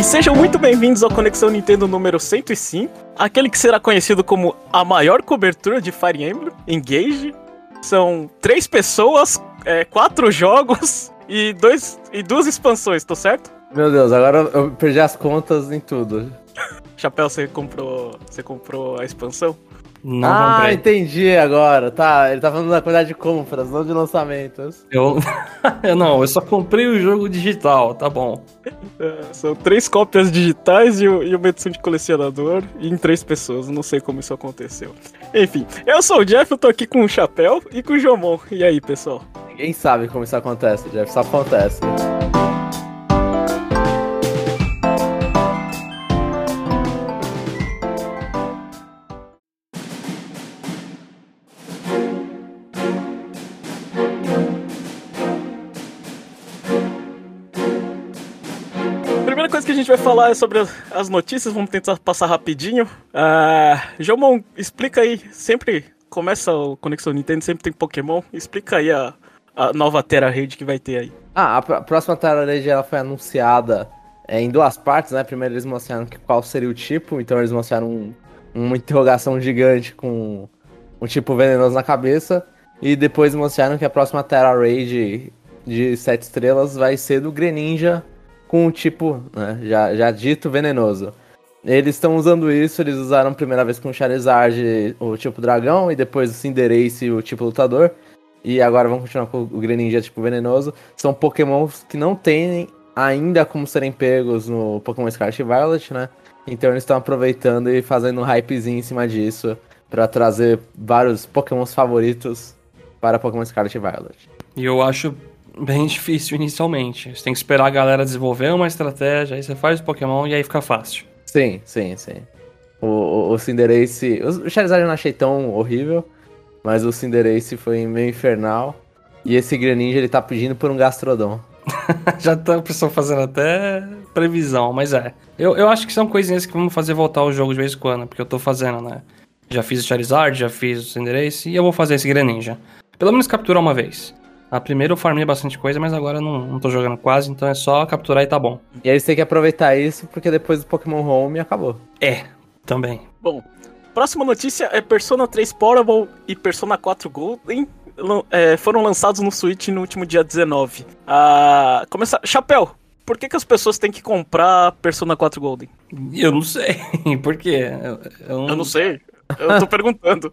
E sejam muito bem-vindos ao Conexão Nintendo número 105, aquele que será conhecido como a maior cobertura de Fire Emblem, Engage. São três pessoas, é, quatro jogos e, dois, e duas expansões, tô certo? Meu Deus, agora eu perdi as contas em tudo. Chapéu, você comprou, você comprou a expansão? Não ah, comprei. entendi agora. Tá, ele tá falando da quantidade de compras, não de lançamentos. Eu, eu não, eu só comprei o jogo digital, tá bom. É, são três cópias digitais e, e uma edição de colecionador em três pessoas. Não sei como isso aconteceu. Enfim, eu sou o Jeff, eu tô aqui com o Chapéu e com o Jomon. E aí, pessoal? Ninguém sabe como isso acontece, Jeff, só acontece. Vai falar sobre as notícias, vamos tentar passar rapidinho. Uh, Jomon, explica aí, sempre começa o Conexão Nintendo, sempre tem Pokémon, explica aí a, a nova Terra Raid que vai ter aí. Ah, a próxima Terra Raid ela foi anunciada é, em duas partes, né? Primeiro eles mostraram que, qual seria o tipo, então eles mostraram um, uma interrogação gigante com um tipo venenoso na cabeça, e depois mostraram que a próxima Terra Raid de 7 estrelas vai ser do Greninja com um tipo, né, já, já dito venenoso. Eles estão usando isso, eles usaram a primeira vez com o Charizard o tipo dragão, e depois o Cinderace o tipo lutador. E agora vão continuar com o Greninja tipo venenoso. São pokémons que não têm ainda como serem pegos no Pokémon Scarlet e Violet, né? Então eles estão aproveitando e fazendo um hypezinho em cima disso para trazer vários pokémons favoritos para Pokémon Scarlet e Violet. E eu acho bem difícil inicialmente. Você tem que esperar a galera desenvolver uma estratégia, aí você faz o Pokémon e aí fica fácil. Sim, sim, sim. O, o, o Cinderace. O Charizard eu não achei tão horrível, mas o Cinderace foi meio infernal. E esse Greninja ele tá pedindo por um Gastrodon. Já tá o pessoal fazendo até previsão, mas é. Eu, eu acho que são coisinhas que vão fazer voltar o jogo de vez em quando, porque eu tô fazendo, né? Já fiz o Charizard, já fiz o Cinderace e eu vou fazer esse Greninja. Pelo menos capturar uma vez. A primeira eu farmei bastante coisa, mas agora não, não tô jogando quase, então é só capturar e tá bom. E aí você tem que aproveitar isso, porque depois do Pokémon Home acabou. É, também. Bom, próxima notícia é Persona 3 Portable e Persona 4 Golden é, foram lançados no Switch no último dia 19. Ah, começa... Chapéu, por que, que as pessoas têm que comprar Persona 4 Golden? Eu não sei. por quê? Eu, eu, não... eu não sei. Eu tô perguntando.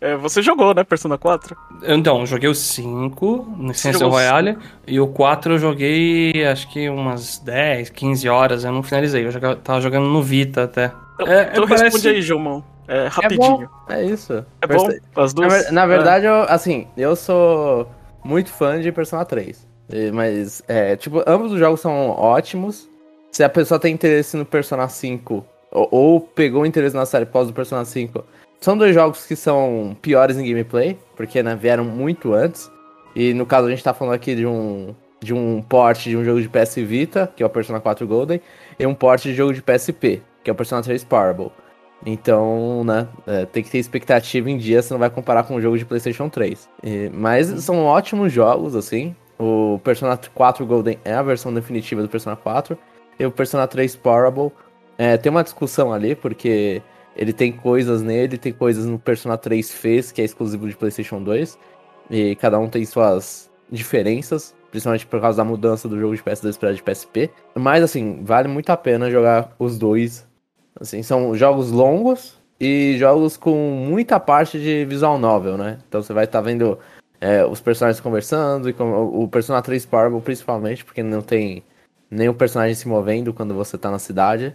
É, você jogou, né, Persona 4? Então, joguei o 5 no Essential Royale e o 4 eu joguei acho que umas 10, 15 horas, eu não finalizei. Eu joga, tava jogando no Vita até. Então, é, então parece... responde aí, Gilmão. É, rapidinho. É, é isso. É bom? As duas? Na, na verdade, é. eu, assim, eu sou muito fã de Persona 3. Mas, é, tipo, ambos os jogos são ótimos. Se a pessoa tem interesse no Persona 5 ou, ou pegou interesse na série pós do Persona 5 são dois jogos que são piores em gameplay, porque né, vieram muito antes. E no caso a gente tá falando aqui de um de um port de um jogo de PS Vita, que é o Persona 4 Golden, e um port de jogo de PSP, que é o Persona 3 Parable. Então, né, é, tem que ter expectativa em dia, você não vai comparar com um jogo de PlayStation 3. E, mas são ótimos jogos, assim. O Persona 4 Golden é a versão definitiva do Persona 4. E o Persona 3 Parable é, tem uma discussão ali, porque ele tem coisas nele, tem coisas no Persona 3 fez, que é exclusivo de PlayStation 2. E cada um tem suas diferenças, principalmente por causa da mudança do jogo de PS2 para de PSP. Mas assim, vale muito a pena jogar os dois. Assim, são jogos longos e jogos com muita parte de visual novel, né? Então você vai estar tá vendo é, os personagens conversando e com, o Persona 3 Parable principalmente, porque não tem nenhum personagem se movendo quando você tá na cidade.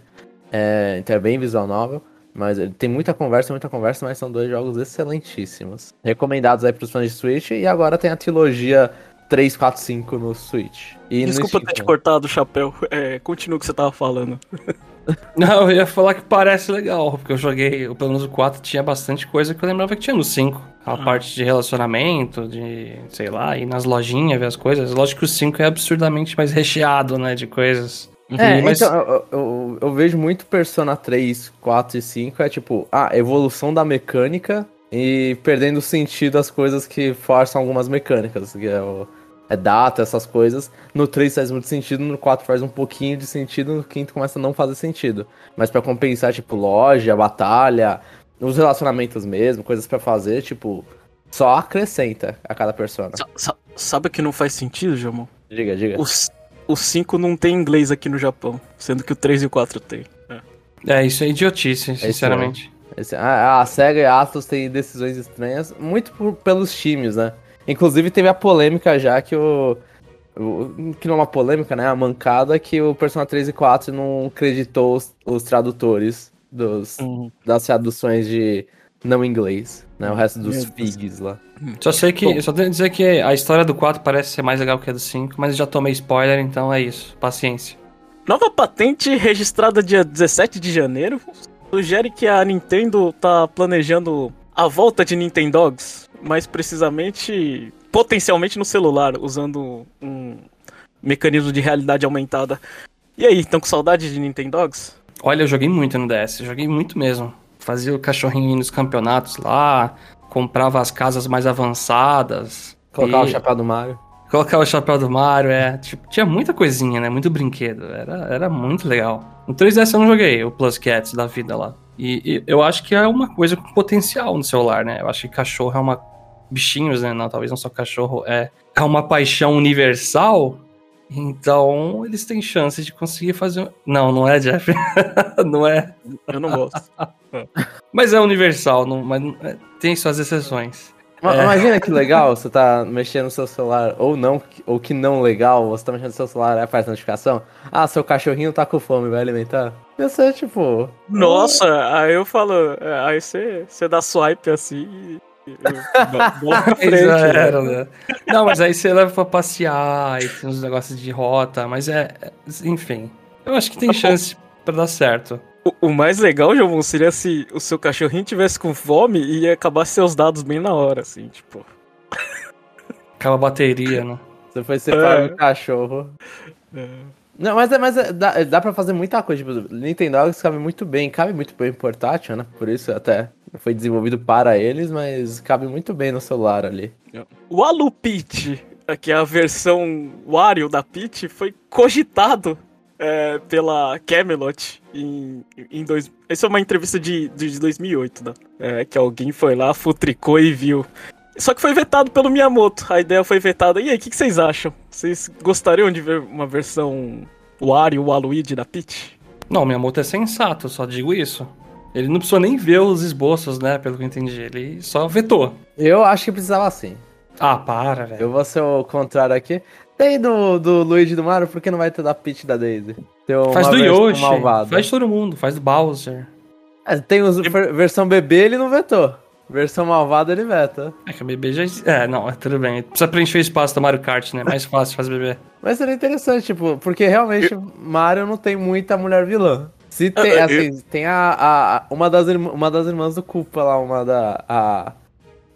É, então é bem visual novel. Mas tem muita conversa, muita conversa, mas são dois jogos excelentíssimos. Recomendados aí pros fãs de Switch. E agora tem a trilogia 3, 4, 5 no Switch. E Desculpa ter te cortado o chapéu. É, continua o que você tava falando. Não, eu ia falar que parece legal, porque eu joguei, pelo menos o 4 tinha bastante coisa que eu lembrava que tinha no 5. A ah. parte de relacionamento, de, sei lá, ir nas lojinhas ver as coisas. Lógico que o 5 é absurdamente mais recheado, né, de coisas. É, mas... então, eu, eu, eu, vejo muito Persona 3, 4 e 5, é tipo, ah, evolução da mecânica e perdendo sentido as coisas que forçam algumas mecânicas, que é o, é data, essas coisas. No 3 faz muito sentido, no 4 faz um pouquinho de sentido, no quinto começa a não fazer sentido. Mas pra compensar, tipo, loja, batalha, os relacionamentos mesmo, coisas pra fazer, tipo, só acrescenta a cada persona. Sa- sa- sabe o que não faz sentido, Jamon? Diga, diga. Os, os 5 não tem inglês aqui no Japão, sendo que o 3 e o 4 tem. É. É, isso é idiotice, sinceramente. Esse- a, a SEGA e a Atlus têm decisões estranhas, muito por- pelos times, né? Inclusive teve a polêmica já que o, o- Que não é uma polêmica, né? A mancada que o Persona 3 e 4 não acreditou os, os tradutores dos, das traduções de não inglês, né? O resto dos figs lá. Só sei que. Só tenho que dizer que a história do 4 parece ser mais legal que a do 5, mas já tomei spoiler, então é isso. Paciência. Nova patente registrada dia 17 de janeiro sugere que a Nintendo tá planejando a volta de Nintendogs, mais precisamente, potencialmente no celular, usando um mecanismo de realidade aumentada. E aí, estão com saudade de Nintendogs? Olha, eu joguei muito no DS, joguei muito mesmo. Fazia o cachorrinho nos campeonatos lá, comprava as casas mais avançadas. Colocar e- o chapéu do Mario. Colocar o chapéu do Mario, é. Tipo, tinha muita coisinha, né? Muito brinquedo. Era, era muito legal. No 3DS eu não joguei o Plus Cats da vida lá. E, e eu acho que é uma coisa com potencial no celular, né? Eu acho que cachorro é uma. Bichinhos, né? Não, talvez não só cachorro. É, é uma paixão universal. Então, eles têm chance de conseguir fazer. um- Não, não é, Jeff. não é. Eu não gosto. Mas é universal, não, mas é, tem suas exceções. Ma- É. Imagina que legal, você tá mexendo no seu celular, ou não, ou que não legal, você tá mexendo no seu celular e aparece notificação. Ah, seu cachorrinho tá com fome, vai alimentar. Ia ser tipo. Nossa, aí eu falo, é, aí você, você dá swipe assim bola pra frente. Já né? era, né? Não, mas aí você leva pra passear e tem uns negócios de rota, mas é. é- Enfim. Eu acho que tem chance pra dar certo. O, o mais legal, João, seria se o seu cachorrinho tivesse com fome e ia acabar seus dados bem na hora, assim, tipo. Aquela bateria, né? Você foi separar É. o cachorro. é. Não, mas, é- mas é- dá, dá pra fazer muita coisa. Tipo, Nintendo Dogs cabe muito bem, cabe muito bem em portátil, né? Por isso até foi desenvolvido para eles, mas cabe muito bem no celular ali. O Alu Peach, que é a versão Wario da Peach, foi cogitado é, pela Camelot em, em dois... Essa é uma entrevista de, de 2008, né? É, que alguém foi lá, futricou e viu. Só que foi vetado pelo Miyamoto. A ideia foi vetada. E aí, o que, que vocês acham? Vocês gostariam de ver uma versão Wario, Waluigi da Peach? Não, minha moto é sensato, só digo isso. Ele não precisou nem ver os esboços, né? Pelo que eu entendi. Ele só vetou. Eu acho que precisava sim. Ah, para, velho. Eu vou ser o contrário aqui. Tem do, do Luigi e do Mario, por que não vai ter da Peach e da Daisy? Tem uma Faz do Yoshi, malvada. faz de todo mundo, faz do Bowser. É, tem os, ver- versão bebê, ele não vetou. Versão malvada, ele veta. É que a bebê já. É, não, é tudo bem. Precisa preencher o espaço do Mario Kart, né? Mais fácil fazer bebê. Mas seria interessante, tipo, porque realmente Mario não tem muita mulher vilã. Se tem, Ah, assim, tem a, a- uma, das uma das irmãs do Culpa lá, uma da. A...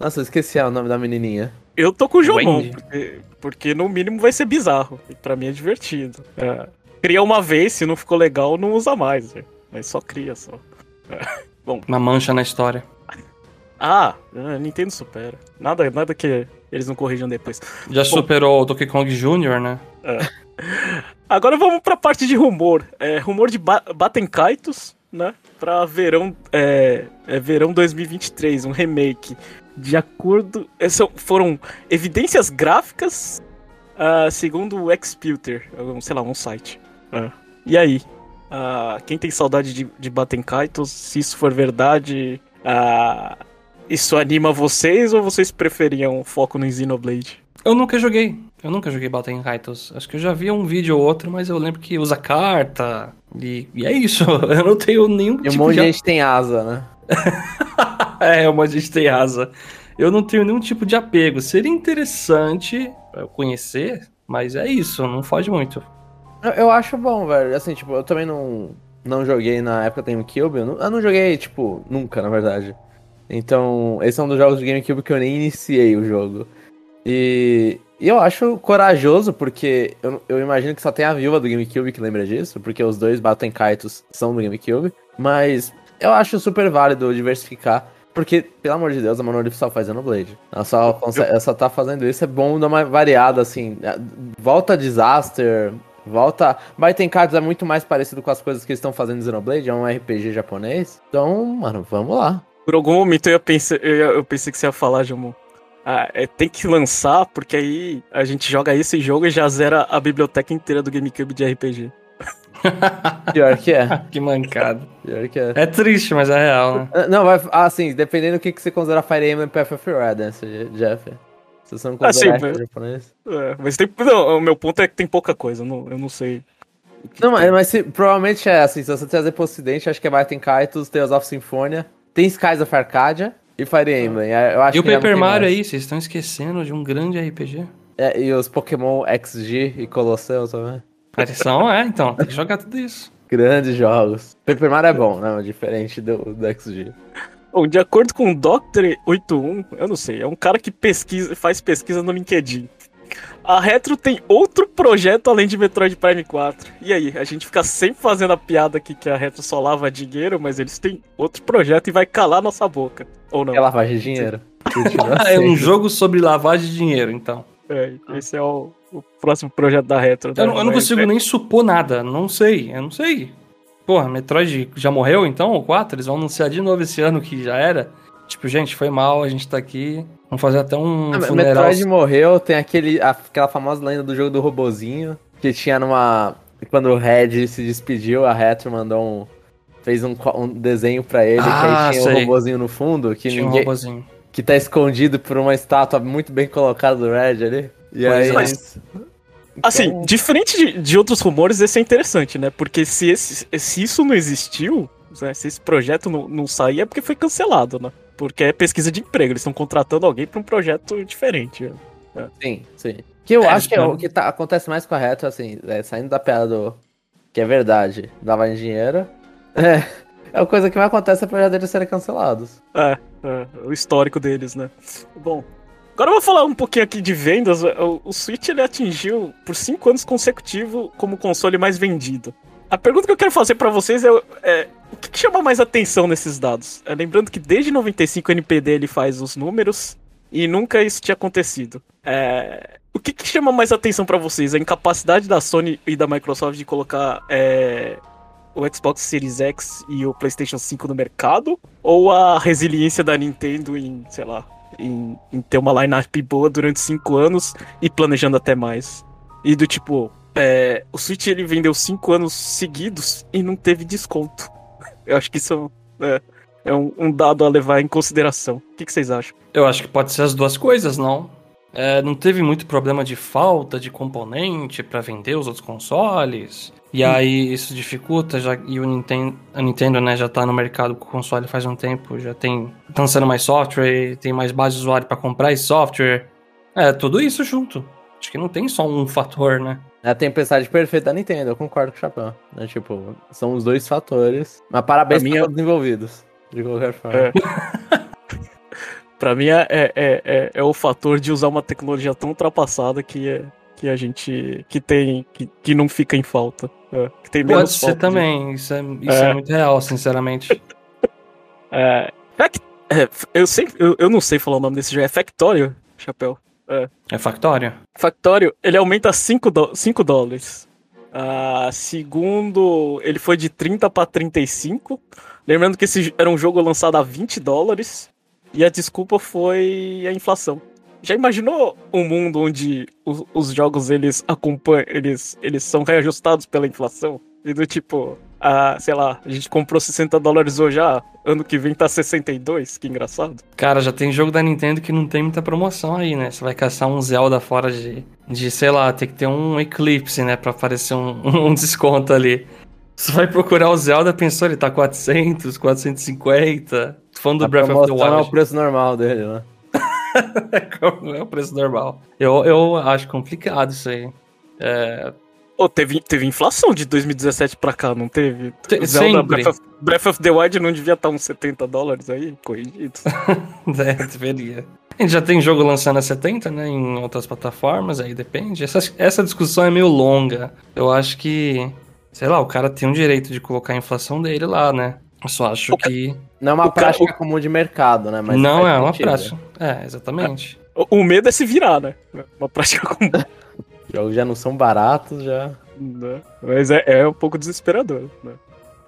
Nossa, eu esqueci o nome da menininha. Eu tô com o Jomon, porque, porque no mínimo vai ser bizarro. E pra mim é divertido. É. Cria uma vez, se não ficou legal, não usa mais. velho. Mas só cria só. Uma mancha na história. Ah, a Nintendo supera. Nada, nada que eles não corrijam depois. Já superou o Donkey Kong Jr., né? Agora vamos pra parte de rumor. É, rumor de ba Baten Kaitos, né? Pra verão, é, é verão 2023, um remake. De acordo. é, são- foram evidências gráficas, ah, segundo o Xputer, sei lá, um site. É. E aí? Ah, quem tem saudade de, de Baten Kaitos, se isso for verdade, ah, isso anima vocês ou vocês preferiam foco no Xenoblade? Eu nunca joguei. Eu nunca joguei Baten Kaitos. Acho que eu já vi um vídeo ou outro, mas eu lembro que usa carta. E, e é isso. Eu não tenho nenhum E um tipo monte de. de gente tem asa, né? é, um monte de gente tem asa. Eu não tenho nenhum tipo de apego. Seria interessante eu conhecer, mas é isso. Não foge muito. Eu, acho bom, velho. Assim, tipo, eu também não, não joguei na época do GameCube. Eu não, eu não joguei, tipo, nunca, na verdade. Então, esse é um dos jogos do GameCube que eu nem iniciei o jogo. E, e eu acho corajoso, porque eu, eu imagino que só tem a viúva do GameCube que lembra disso, porque os dois batem kaitos são do GameCube. Mas eu acho super válido diversificar. Porque, pelo amor de Deus, a Monolith só faz Xenoblade. Ela só, consegue, ela só tá fazendo isso, é bom dar uma variada, assim. Volta Disaster, volta... Baiten Cards é muito mais parecido com as coisas que eles estão fazendo em Xenoblade, é um RPG japonês. Então, mano, vamos lá. Por algum momento eu, pensei, eu, eu pensei que você ia falar, Jamu. Ah, é, tem que lançar, porque aí a gente joga esse jogo e já zera a biblioteca inteira do GameCube de RPG. Pior que é. que mancada. Pior que é. É triste, mas é real, né? Ah, Não, vai. Assim, dependendo do que, que você considera Fire Emblem Path of Radance, Jeff. Se você não Ah, sim, considera mas- japonês. É, mas tem. Não, o meu ponto é que tem pouca coisa, eu não, eu não sei. Não, tem. mas, mas se- provavelmente é assim, se você trazer pro ocidente, acho que é Baiten Kaitos, Tales of Symphonia, tem Skies of Arcadia e Fire Emblem. É, Eu acho E o Paper Mario mais. aí, vocês estão esquecendo de um grande RPG. É, e os Pokémon XG e Colossal também. Aparição, é, então, tem que jogar tudo isso. Grandes jogos. Paper Mario é bom, não, diferente do, do XG. Bom, de acordo com o Dr. 81, eu não sei, é um cara que pesquisa, faz pesquisa no LinkedIn. A Retro tem outro projeto além de Metroid Prime 4. E aí, a gente fica sempre fazendo a piada aqui que a Retro só lava dinheiro, mas eles têm outro projeto e vai calar nossa boca. Ou não? É lavagem de dinheiro. É um jogo sobre lavagem de dinheiro, então. É, esse é o, o próximo projeto da Retro. Eu, né? não- eu não consigo nem supor nada, não sei, eu não sei. Porra, Metroid já morreu então, o 4? Eles vão anunciar de novo esse ano que já era? Tipo, gente, foi mal, a gente tá aqui. Vamos fazer até um Ah, funeral. Metroid morreu, tem aquele, aquela famosa lenda do jogo do robozinho, que tinha numa... Quando o Red se despediu, a Retro mandou um... Fez um, um desenho pra ele, que Ah, aí tinha o sei. robozinho no fundo, que Tinha um ninguém... robozinho. que tá escondido por uma estátua muito bem colocada do Red ali. E Pois aí... é. Mas- Assim, Então- diferente de, de outros rumores, esse é interessante, né? Porque se, esse, se isso não existiu, né, se esse projeto não, não sair, é porque foi cancelado, né? Porque é pesquisa de emprego, eles estão contratando alguém pra um projeto diferente. Sim, sim. Que eu É, acho que é o que tá- acontece mais Retro, assim, é, saindo da piada do... Que é verdade, lavagem de dinheiro. É, é a coisa que mais acontece é projetos deles serem cancelados. É, é, o histórico deles, né? Bom, agora eu vou falar um pouquinho aqui de vendas. O, o Switch ele atingiu por cinco anos consecutivos como console mais vendido. A pergunta que eu quero fazer pra vocês é, é, o que, chama mais atenção nesses dados? É, lembrando que desde 95 o NPD ele faz os números e nunca isso tinha acontecido. É, o que, que chama mais atenção pra vocês? A incapacidade da Sony e da Microsoft de colocar é, o Xbox Series X e o PlayStation 5 no mercado? Ou a resiliência da Nintendo em, sei lá, em, em ter uma lineup boa durante cinco anos e planejando até mais? E do tipo, é, o Switch ele vendeu cinco anos seguidos e não teve desconto. Eu acho que isso é, é um, um dado a levar em consideração. O que, que vocês acham? Eu acho que pode ser as duas coisas, não? É, não teve muito problema de falta de componente pra vender os outros consoles. E aí isso dificulta, já, e o Nintendo, a Nintendo né, já tá no mercado com o console faz um tempo, já tem. tá lançando mais software, tem mais base de usuário pra comprar esse software. É, tudo isso junto. Acho que não tem só um fator, né? É a tempestade perfeita da Nintendo, eu concordo com o Chapéu. Né? Tipo, são os dois fatores. Mas parabéns A para minha- todos os envolvidos. De qualquer forma. É. Pra mim é, é, é, é- é o fator de usar uma tecnologia tão ultrapassada que, é, que a gente. que tem. que, que não fica em falta. É, que tem Pode menos ser falta de- também, isso, é, isso é. É. muito real, sinceramente. É, fac- é, eu, sempre, eu, eu não sei falar o nome desse jogo. É Factorio, Chapéu. É Factório? Factorio, ele aumenta 5 dólares. Ah, segundo, ele foi de 30 para 35. Lembrando que esse era um jogo lançado a 20 dólares. E a desculpa foi a inflação. Já imaginou um mundo onde os, os jogos eles acompanham, eles, eles são reajustados pela inflação? E do tipo, ah, sei lá, a gente comprou 60 dólares hoje, ah, ano que vem tá 62, que engraçado. Cara, já tem jogo da Nintendo que não tem muita promoção aí, né? Você vai caçar um Zelda fora de, de sei lá, tem que ter um Eclipse, né? Pra aparecer um, um desconto ali. Você vai procurar o Zelda, pensou, ele tá 400, 450. Tô falando do A Breath of the promoção é o Wild. preço normal dele, né? é o preço normal. Eu, eu acho complicado isso aí. É, Ô, teve, teve inflação de 2017 pra cá, não teve? Te- Zelda sempre. Breath of, Breath of the Wild não devia estar uns 70 dólares aí, corrigido. é, deveria. A gente já tem jogo lançando a 70, né? Em outras plataformas, aí depende. Essa, essa discussão é meio longa. Eu acho que, sei lá, o cara tem o direito de colocar a inflação dele lá, né? Eu só acho que. Não é uma O cara- prática comum de mercado, né? Mas não é uma sentido. prática. É, exatamente. O, o medo é se virar, né? Uma prática comum. Os jogos já não são baratos, já. né? Mas é, é um pouco desesperador. Né?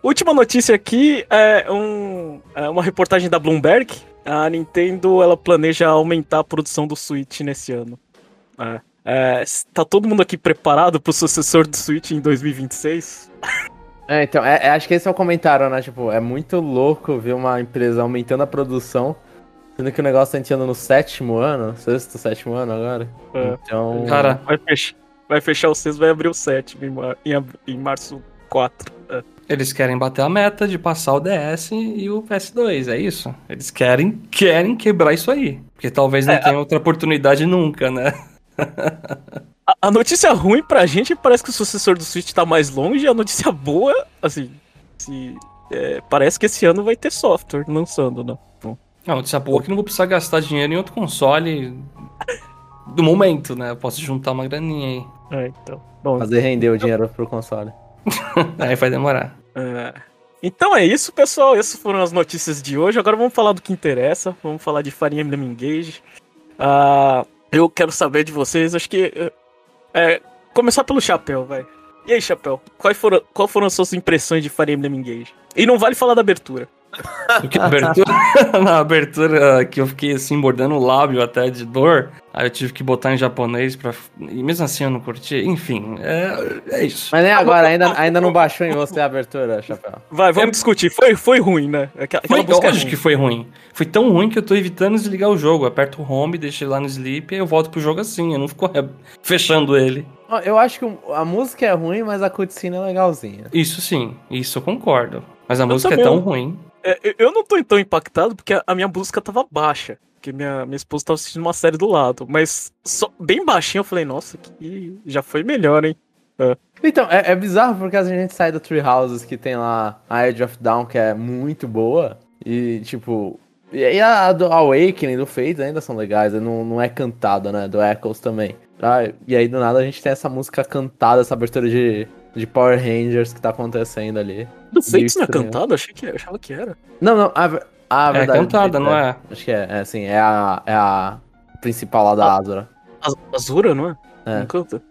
Última notícia aqui é, um, é uma reportagem da Bloomberg. A Nintendo ela planeja aumentar a produção do Switch nesse ano. É. É, tá todo mundo aqui preparado pro sucessor do Switch em 2026? É, então, é, é- acho que esse é o comentário, né? Tipo, é muito louco ver uma empresa aumentando a produção, sendo que o negócio tá entrando no sétimo ano, sexto, sétimo ano agora. É. Então. Cara, Vai fechar, vai fechar o sexto, vai abrir o sétimo em, mar- em em março 4. É. eles querem bater a meta de passar o DS e o PS2, é isso? Eles querem, querem quebrar isso aí. Porque talvez não É, tenha outra oportunidade nunca, né? A, a notícia ruim pra gente parece que o sucessor do Switch tá mais longe, a notícia boa, assim, se, é, parece que esse ano vai ter software lançando, né? Bom, Não, notícia boa é que não vou precisar gastar dinheiro em outro console do momento, né? Eu posso juntar uma graninha aí. é, então. Bom, Fazer render o dinheiro pro console. Aí vai demorar. é, então é isso, pessoal. Essas foram as notícias de hoje. Agora vamos falar do que interessa. Vamos falar de Fire Emblem Engage. Ah, eu quero saber de vocês, acho que. é, é, começar pelo Chapéu, vai. E aí, Chapéu, quais foram, qual foram as suas impressões de Fire Emblem Engage? E não vale falar da abertura. Do que a abertura, na abertura que eu fiquei assim, bordando o lábio até de dor, aí eu tive que botar em japonês pra. E mesmo assim eu não curti. Enfim, é, é isso. Mas nem agora, ainda, ainda não baixou em você a abertura, Chapéu. Vai, vamos discutir. Foi, foi ruim, né? Aquela, Foi, aquela é lógico ruim. que foi ruim. Foi tão ruim que eu tô evitando desligar o jogo. Eu aperto o home, deixo ele lá no sleep e eu volto pro jogo assim. Eu não fico é, fechando ele. Eu acho que a música é ruim, mas a cutscene é legalzinha. Isso sim, isso eu concordo. Mas a música é tão ruim. É, eu- não tô tão impactado porque a, minha música tava baixa. Porque minha, minha esposa tava assistindo uma série do lado. Mas só, bem baixinho eu falei, nossa, que já foi melhor, hein? Então, é, é bizarro porque a gente sai do Tree Houses que tem lá a Edge of Dawn, que é muito boa. E, tipo. E aí a, a do Awakening, do Fate ainda são legais, não, não é cantada, né? Do Echoes também. Ah, e aí do nada a gente tem essa música cantada, essa abertura de, de Power Rangers que tá acontecendo ali. Do Fates não é cantado? Eu achei que, eu achava que era. Não, não, a, a É verdade. cantada, não é? Acho que é, é assim, é a, é a principal lá da Ah. Azura. Az- Azura, não é? É. Não canta.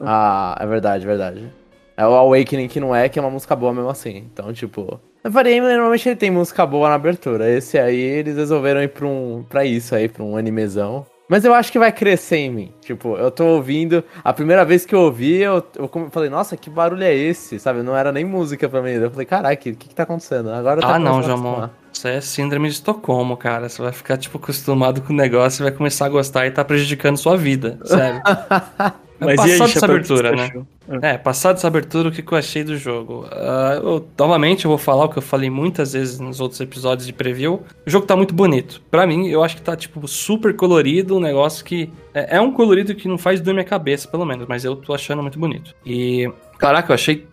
Ah, é verdade, verdade. É o Awakening que não é, que é uma música boa mesmo assim. Então, tipo. O Fire Emblem normalmente ele tem música boa na abertura. Esse aí eles resolveram ir pra, um, pra isso aí, pra um animezão. Mas eu acho que vai crescer em mim. Tipo, eu tô ouvindo. A primeira vez que eu ouvi, eu, eu falei, nossa, que barulho é esse? Sabe? Não era nem música pra mim. Eu falei, caraca, o que, que tá acontecendo? Agora tá Ah, não, Jamon. Isso é síndrome de Estocolmo, cara. Você vai ficar, tipo, acostumado com o negócio e vai começar a gostar e tá prejudicando sua vida. Sério. Mas e passado aí, essa Chapéu, o que abertura, né? achou? É, passado essa abertura, o que, eu achei do jogo? Ah, eu- novamente, eu vou falar o que eu falei muitas vezes nos outros episódios de preview. O jogo tá muito bonito. Pra mim, eu acho que tá, tipo, super colorido, um negócio que... É, é um colorido que não faz doer minha cabeça, pelo menos, mas eu tô achando muito bonito. E, caraca, eu achei...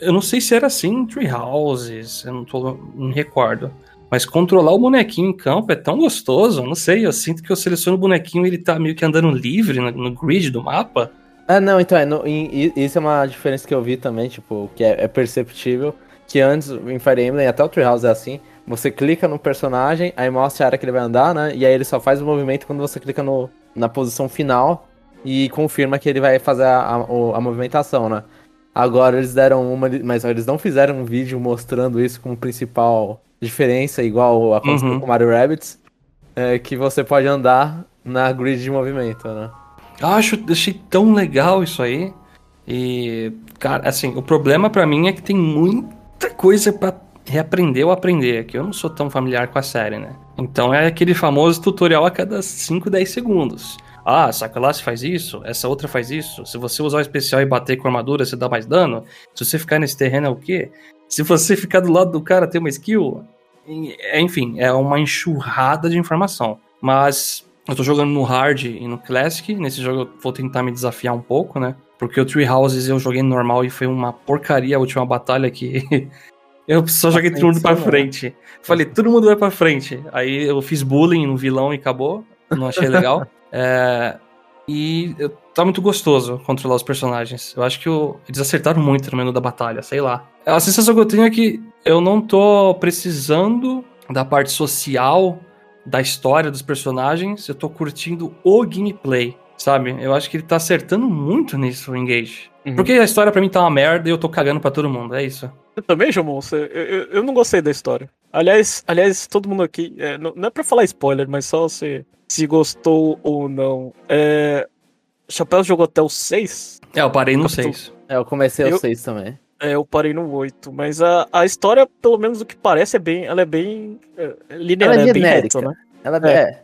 Eu não sei se era assim em Tree Houses, eu não, tô, não me recordo. Mas controlar o bonequinho em campo é tão gostoso, não sei, eu sinto que eu seleciono o bonequinho e ele tá meio que andando livre no, no grid do mapa. Ah, não, então, é, no- em- isso é uma diferença que eu vi também, tipo, que é, é perceptível. Que antes, em Fire Emblem, até o Treehouse é assim, você clica no personagem, aí mostra a área que ele vai andar, né? E aí ele só faz o movimento quando você clica no, na posição final e confirma que ele vai fazer a, a, a movimentação, né? Agora eles deram uma, mas eles não fizeram um vídeo mostrando isso como principal diferença, igual aconteceu Uhum. com Mario Rabbids, é, que você pode andar na grid de movimento, né? Acho, achei tão legal isso aí. E, cara, assim, o problema pra mim é que tem muita coisa pra reaprender ou aprender, que eu não sou tão familiar com a série, né? Então é aquele famoso tutorial a cada 5, 10 segundos. Ah, essa classe faz isso, essa outra faz isso. Se você usar o especial e bater com armadura, você dá mais dano. Se você ficar nesse terreno é o quê? Se você ficar do lado do cara, tem uma skill. Enfim, é uma enxurrada de informação. Mas eu tô jogando no hard e no classic. Nesse jogo eu vou tentar me desafiar um pouco, né? Porque o Tree Houses eu joguei no normal e foi uma porcaria a última batalha que eu só joguei todo mundo pra Atenção, frente. Falei, todo mundo vai pra frente. Aí eu fiz bullying no vilão e acabou. Não achei legal. É, E eu- tá muito gostoso controlar os personagens. Eu acho que o- eles acertaram muito no menu da batalha, sei lá. A sensação que eu tenho é que eu não tô precisando da parte social da história dos personagens, eu tô curtindo o gameplay, sabe? Eu acho que ele tá acertando muito nisso, o Engage. Uhum. Porque a história pra mim tá uma merda e eu tô cagando pra todo mundo, é isso. Você também, Jomon? Eu, eu, eu não gostei da história. Aliás, aliás todo mundo aqui. é, não, não é pra falar spoiler, mas só se, se gostou ou não. É, Chapéu jogou até o 6. É, eu parei no Eu tô- 6. É, eu comecei Eu- os seis também. É, eu parei no 8. Mas a, a história, pelo menos o que parece, é bem. Ela é bem. É, linear, Ela é é bem né? Ela é. é.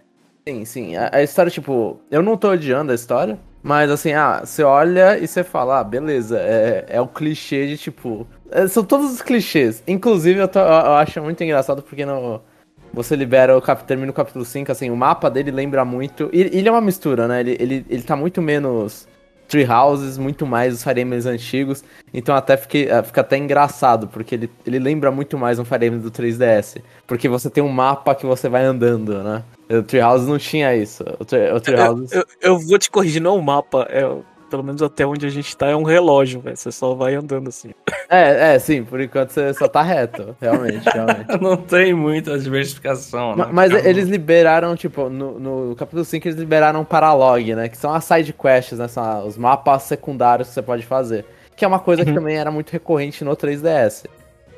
Sim, sim. A, a história, tipo, eu não tô odiando a história, mas assim, ah, você olha e você fala, ah, beleza, é, é um clichê de tipo. é, são todos os clichês. Inclusive, eu, tô- eu- eu acho muito engraçado porque no, você libera o cap, termina o capítulo 5, assim, o mapa dele lembra muito. e- Ele é uma mistura, né? Ele, ele, ele tá muito menos tree houses, muito mais os Fire Emblems antigos. Então até fiquei, eh, fica até engraçado, porque ele, ele lembra muito mais um Fire Emblem do 3DS. Porque você tem um mapa que você vai andando, né? O Treehouse não tinha isso. O, o Treehouse... Eu, eu vou te corrigir, não é um mapa. É, pelo menos até onde a gente tá, é um relógio, velho. Você só vai andando assim. É, é, sim, por enquanto você só tá reto. Realmente, realmente. Não tem muita diversificação, né? Ma- Mas eles liberaram, tipo, no, no capítulo 5 eles liberaram um Paralog, né? Que são as side quests, né? São os mapas secundários que você pode fazer. Que é uma coisa que Uhum. também era muito recorrente no 3DS.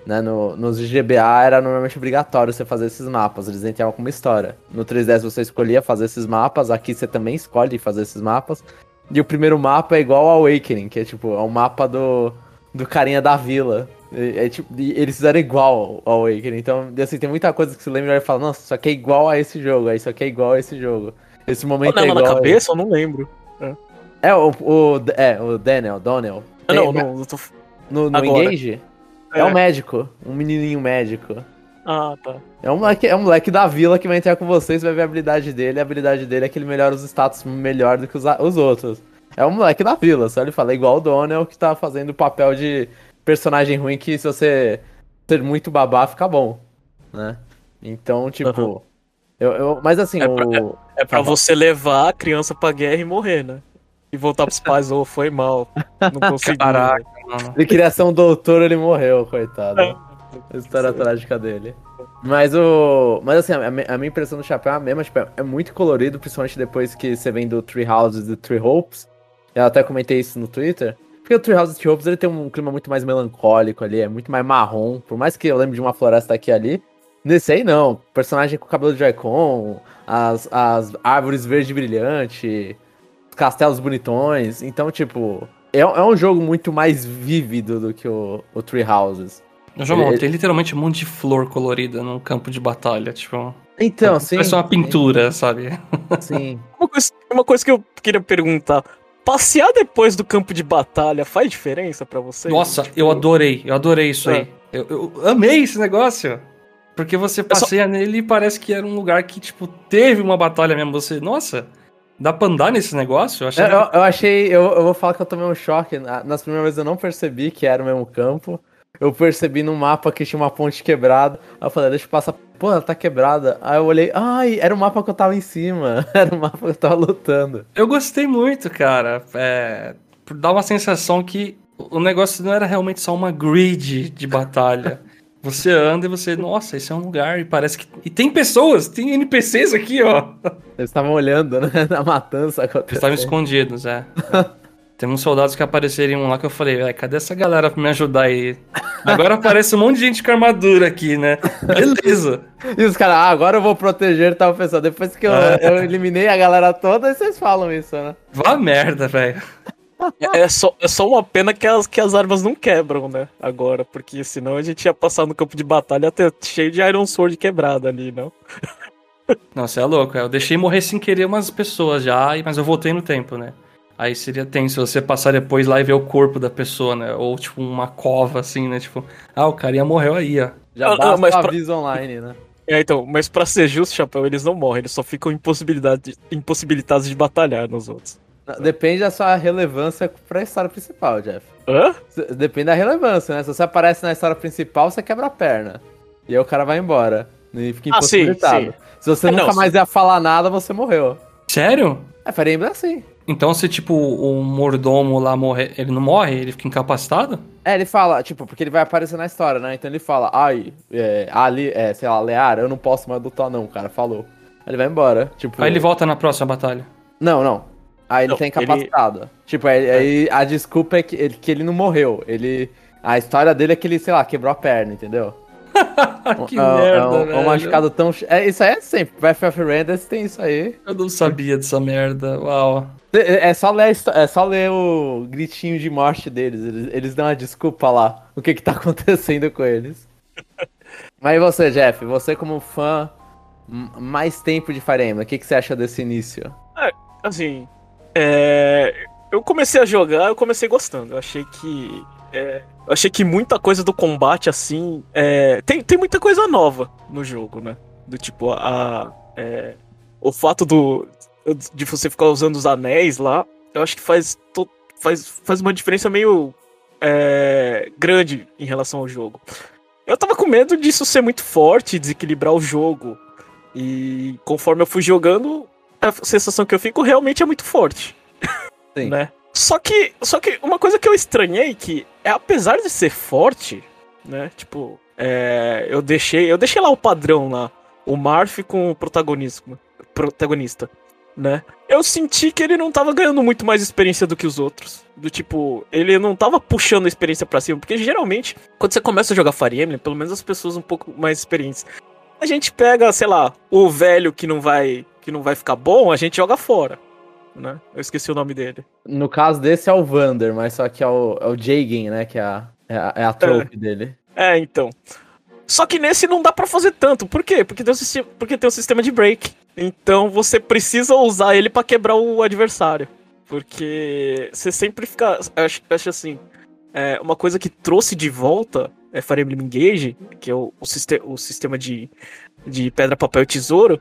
Né? No, nos GBA era normalmente obrigatório você fazer esses mapas, eles entravam com uma história. No 3DS você escolhia fazer esses mapas, aqui você também escolhe fazer esses mapas. E o primeiro mapa é igual ao Awakening, que é tipo, é o mapa do, do carinha da vila. E, é, tipo, eles fizeram igual ao Awakening. Então, assim, tem muita coisa que você lembra e fala, nossa, isso aqui é igual a esse jogo, aí isso aqui é igual a esse jogo. Esse momento Não, é na igual. a- cabeça, eu não lembro. É, o, o, é, o Daniel, Daniel. Ah, não, não, eu tô... No, no. Engage, é. É. um médico, um menininho médico. Ah, tá. É um, moleque, é um moleque da vila que vai entrar com vocês, vai ver a habilidade dele. A habilidade dele é que ele melhora os status melhor do que os, os outros. É um moleque da vila, só ele fala igual o Donnell que tá fazendo o papel de personagem ruim que se você ser muito babá fica bom, né? Então, tipo. Aham. Eu, eu, mas assim, É o. pra- É pra Tá bom. você levar a criança pra guerra e morrer, né? E voltar pros pais, ô, foi mal. Não consegui. Caraca, mano. Ele queria ser um doutor, ele morreu, coitado. É. A história trágica dele. Mas o. Mas assim, a, a minha impressão do chapéu é a mesma, tipo, é- é muito colorido, principalmente depois que você vem do Tree Houses e do Tree Hopes. Eu até comentei isso no Twitter. Porque o Tree Houses e Tree Hopes ele tem um clima muito mais melancólico ali, é muito mais marrom. Por mais que eu lembre de uma floresta aqui e ali. Nesse aí não. Personagem com cabelo de Joy-Con, as, as árvores verde brilhante, os castelos bonitões. Então, tipo. É, é um jogo muito mais vívido do que o, o Tree Houses. João, Ele- tem literalmente um monte de flor colorida num campo de batalha, tipo. Então, sim. Parece uma pintura, sabe? Sim. Uma coisa, uma coisa que eu queria perguntar. Passear depois do campo de batalha faz diferença pra você? Nossa, Tipo, eu adorei, eu adorei isso É. aí. Eu, eu amei esse negócio. Porque você só- passeia nele e parece que era um lugar que, tipo, teve uma batalha mesmo. Você, nossa, dá pra andar nesse negócio? Eu achei. Eu, eu- eu achei. Eu, eu vou falar que eu tomei um choque. Na- Nas primeiras vezes eu não percebi que era o mesmo campo. Eu percebi no mapa que tinha uma ponte quebrada. Aí eu falei, deixa eu passar. Pô, ela tá quebrada. Aí eu olhei, ai, era o mapa que eu tava em cima. Era o mapa que eu tava lutando. Eu gostei muito, cara. É, dar uma sensação que o negócio não era realmente só uma grid de batalha. Você anda e você, nossa, esse é um lugar e parece que. E tem pessoas, tem NPCs aqui, ó. Eles estavam olhando, né? Na matança Eles estavam escondidos, é. Tem uns soldados que apareceriam lá que eu falei, "Ué, cadê essa galera pra me ajudar aí? Agora aparece um monte de gente com armadura aqui, né? Beleza. E os caras, ah, agora eu vou proteger tal pessoa. Depois que eu, É. eu eliminei a galera toda, aí vocês falam isso, né? Vá merda, velho. É, é só, é só uma pena que as, que as armas não quebram, né? Agora, porque senão a gente ia passar no campo de batalha até cheio de Iron Sword quebrada ali, não? Você é louco. Eu deixei morrer sem querer umas pessoas já, mas eu voltei no tempo, né? Aí seria tenso você passar depois lá e ver o corpo da pessoa, né? Ou tipo uma cova assim, né? Tipo, ah, o carinha morreu aí, ó. Já Ah, basta mas pra- aviso online, né? É, então, mas pra ser justo, Chapéu, eles não morrem, eles só ficam impossibilidade, impossibilitados de batalhar nos outros. Depende da sua relevância pra história principal, Jeff. Hã? Depende da relevância, né? Se você aparece na história principal, você quebra a perna. E aí o cara vai embora. E fica Ah, sim, impossibilitado. sim. Se você É, nunca não, mais ia falar nada, você morreu. Sério? É, Fire Emblem é assim. Então se, tipo, o mordomo lá morre, ele não morre? Ele fica incapacitado? É, ele fala, tipo, porque ele vai aparecer na história, né? Então ele fala, ai, é, ali, é, sei lá, Leara, eu não posso mais lutar não, cara, falou. Aí ele vai embora, tipo... Aí ele volta na próxima batalha. Não, não. Aí ele Não, tá incapacitado. Tipo, aí, aí a desculpa é que ele, que ele não morreu. Ele... A história dele é que ele, sei lá, quebrou a perna, entendeu? que é, merda, é um, velho. um machucado tão... É, isso aí é sempre. Breath of Randers tem isso aí. Eu não sabia dessa merda. Uau. É é só ler, é só ler o gritinho de morte deles. Eles, eles dão uma desculpa lá. O que que tá acontecendo com eles. Mas e você, Jeff? Você como fã mais tempo de Fire Emblem, o que, que você acha desse início? Assim, é, eu comecei a jogar, eu comecei gostando. Eu achei que. É, eu achei que muita coisa do combate, assim. é, tem, tem muita coisa nova no jogo, né? Do tipo, a. é, o fato do. De você ficar usando os anéis lá, eu acho que faz, to- faz, faz uma diferença meio. é, grande em relação ao jogo. Eu tava com medo disso ser muito forte, desequilibrar o jogo. E conforme eu fui jogando, a sensação que eu fico realmente é muito forte. Sim. Né? Só que, só que uma coisa que eu estranhei que é apesar de ser forte, né? Tipo, é, eu deixei, eu deixei lá o padrão lá, o Marf com o protagonismo, protagonista, né? Eu senti que ele não tava ganhando muito mais experiência do que os outros. Do tipo, ele não tava puxando a experiência pra cima, porque geralmente, quando você começa a jogar Fire Emblem, pelo menos as pessoas um pouco mais experientes, a gente pega, sei lá, o velho que não vai que não vai ficar bom, a gente joga fora, né? Eu esqueci o nome dele. No caso desse é o Vander, mas só que é o, é o Jagen, né? Que é a, é a, é a trope dele. É, então. Só que nesse não dá pra fazer tanto. Por quê? Porque tem, o sistema, porque tem o sistema de break. Então você precisa usar ele pra quebrar o adversário. Porque você sempre fica. Acho, acho assim. é, uma coisa que trouxe de volta é Fire Emblem Engage, que é o, o, siste- o sistema de, de pedra, papel e tesouro.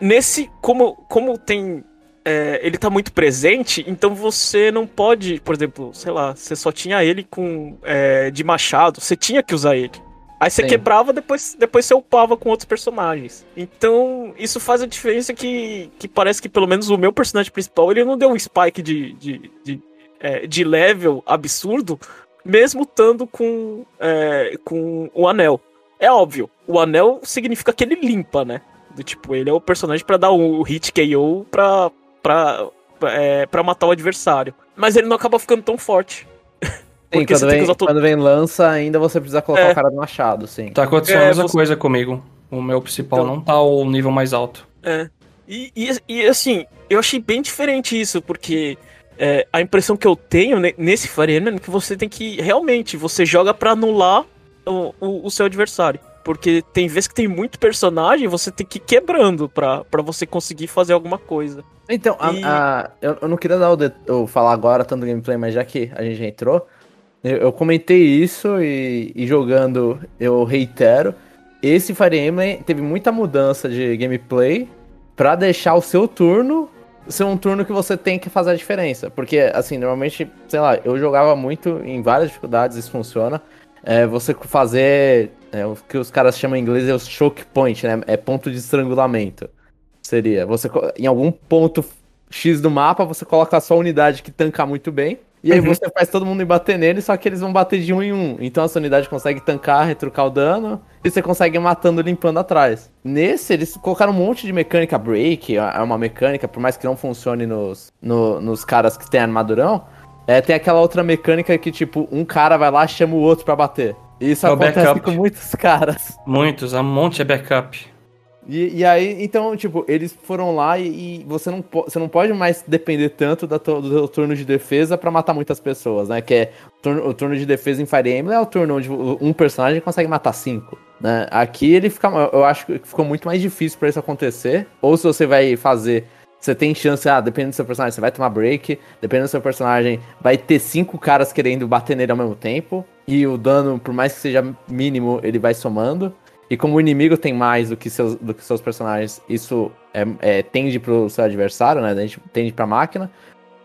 Nesse, como, como tem. É, ele tá muito presente, então você não pode, por exemplo, sei lá, você só tinha ele com é, de machado, você tinha que usar ele. Aí você Sim. quebrava, depois, depois você upava com outros personagens. Então, isso faz a diferença que, que parece que pelo menos o meu personagem principal, ele não deu um spike de, de, de, é, de level absurdo, mesmo estando com, é, com o anel. É óbvio, o anel significa que ele limpa, né? Do tipo, ele é o personagem pra dar o hit KO pra, pra, é, pra matar o adversário. Mas ele não acaba ficando tão forte. Sim, quando vem, todo- quando vem lança, ainda você precisa colocar É. o cara do machado, sim. Tá acontecendo É, a mesma você- coisa comigo. O meu principal Então- não tá o nível mais alto. É. E, e, e, assim, eu achei bem diferente isso, porque é, a impressão que eu tenho ne- nesse Fire Emblem é que você tem que realmente, você joga pra anular o, o, o seu adversário. Porque tem vezes que tem muito personagem, você tem que ir quebrando pra, pra você conseguir fazer alguma coisa. Então, a- E- a- eu, eu não queria dar o de- falar agora tanto do gameplay, mas já que a gente já entrou, eu, eu comentei isso e, e jogando eu reitero. Esse Fire Emblem teve muita mudança de gameplay pra deixar o seu turno ser um turno que você tem que fazer a diferença. Porque, assim, normalmente, sei lá, eu jogava muito em várias dificuldades, isso funciona. É você fazer é, o que os caras chamam em inglês é o choke point, né? É ponto de estrangulamento. Seria, você em algum ponto X do mapa, você coloca a sua unidade que tanca muito bem. E aí Uhum. você faz todo mundo ir bater nele, só que eles vão bater de um em um. Então a sua unidade consegue tancar, retrucar o dano, e você consegue ir matando limpando atrás. Nesse, eles colocaram um monte de mecânica break, é uma mecânica, por mais que não funcione nos, no- nos caras que tem armadurão. É, tem aquela outra mecânica que, tipo, um cara vai lá e chama o outro pra bater. Isso É acontece backup. com muitos caras. Muitos, um monte é backup. E, e aí, então, tipo, eles foram lá e, e você, não você não pode mais depender tanto da do seu turno de defesa pra matar muitas pessoas, né? Que é o turno, o turno de defesa em Fire Emblem é o turno onde um personagem consegue matar cinco, né? Aqui ele fica, eu acho que ficou muito mais difícil pra isso acontecer. Ou se você vai fazer, você tem chance, ah, dependendo do seu personagem, você vai tomar break, dependendo do seu personagem, vai ter cinco caras querendo bater nele ao mesmo tempo. E o dano, por mais que seja mínimo, ele vai somando. E como o inimigo tem mais do que seus, do que seus personagens, isso é, é, tende pro seu adversário, né? A gente tende pra máquina.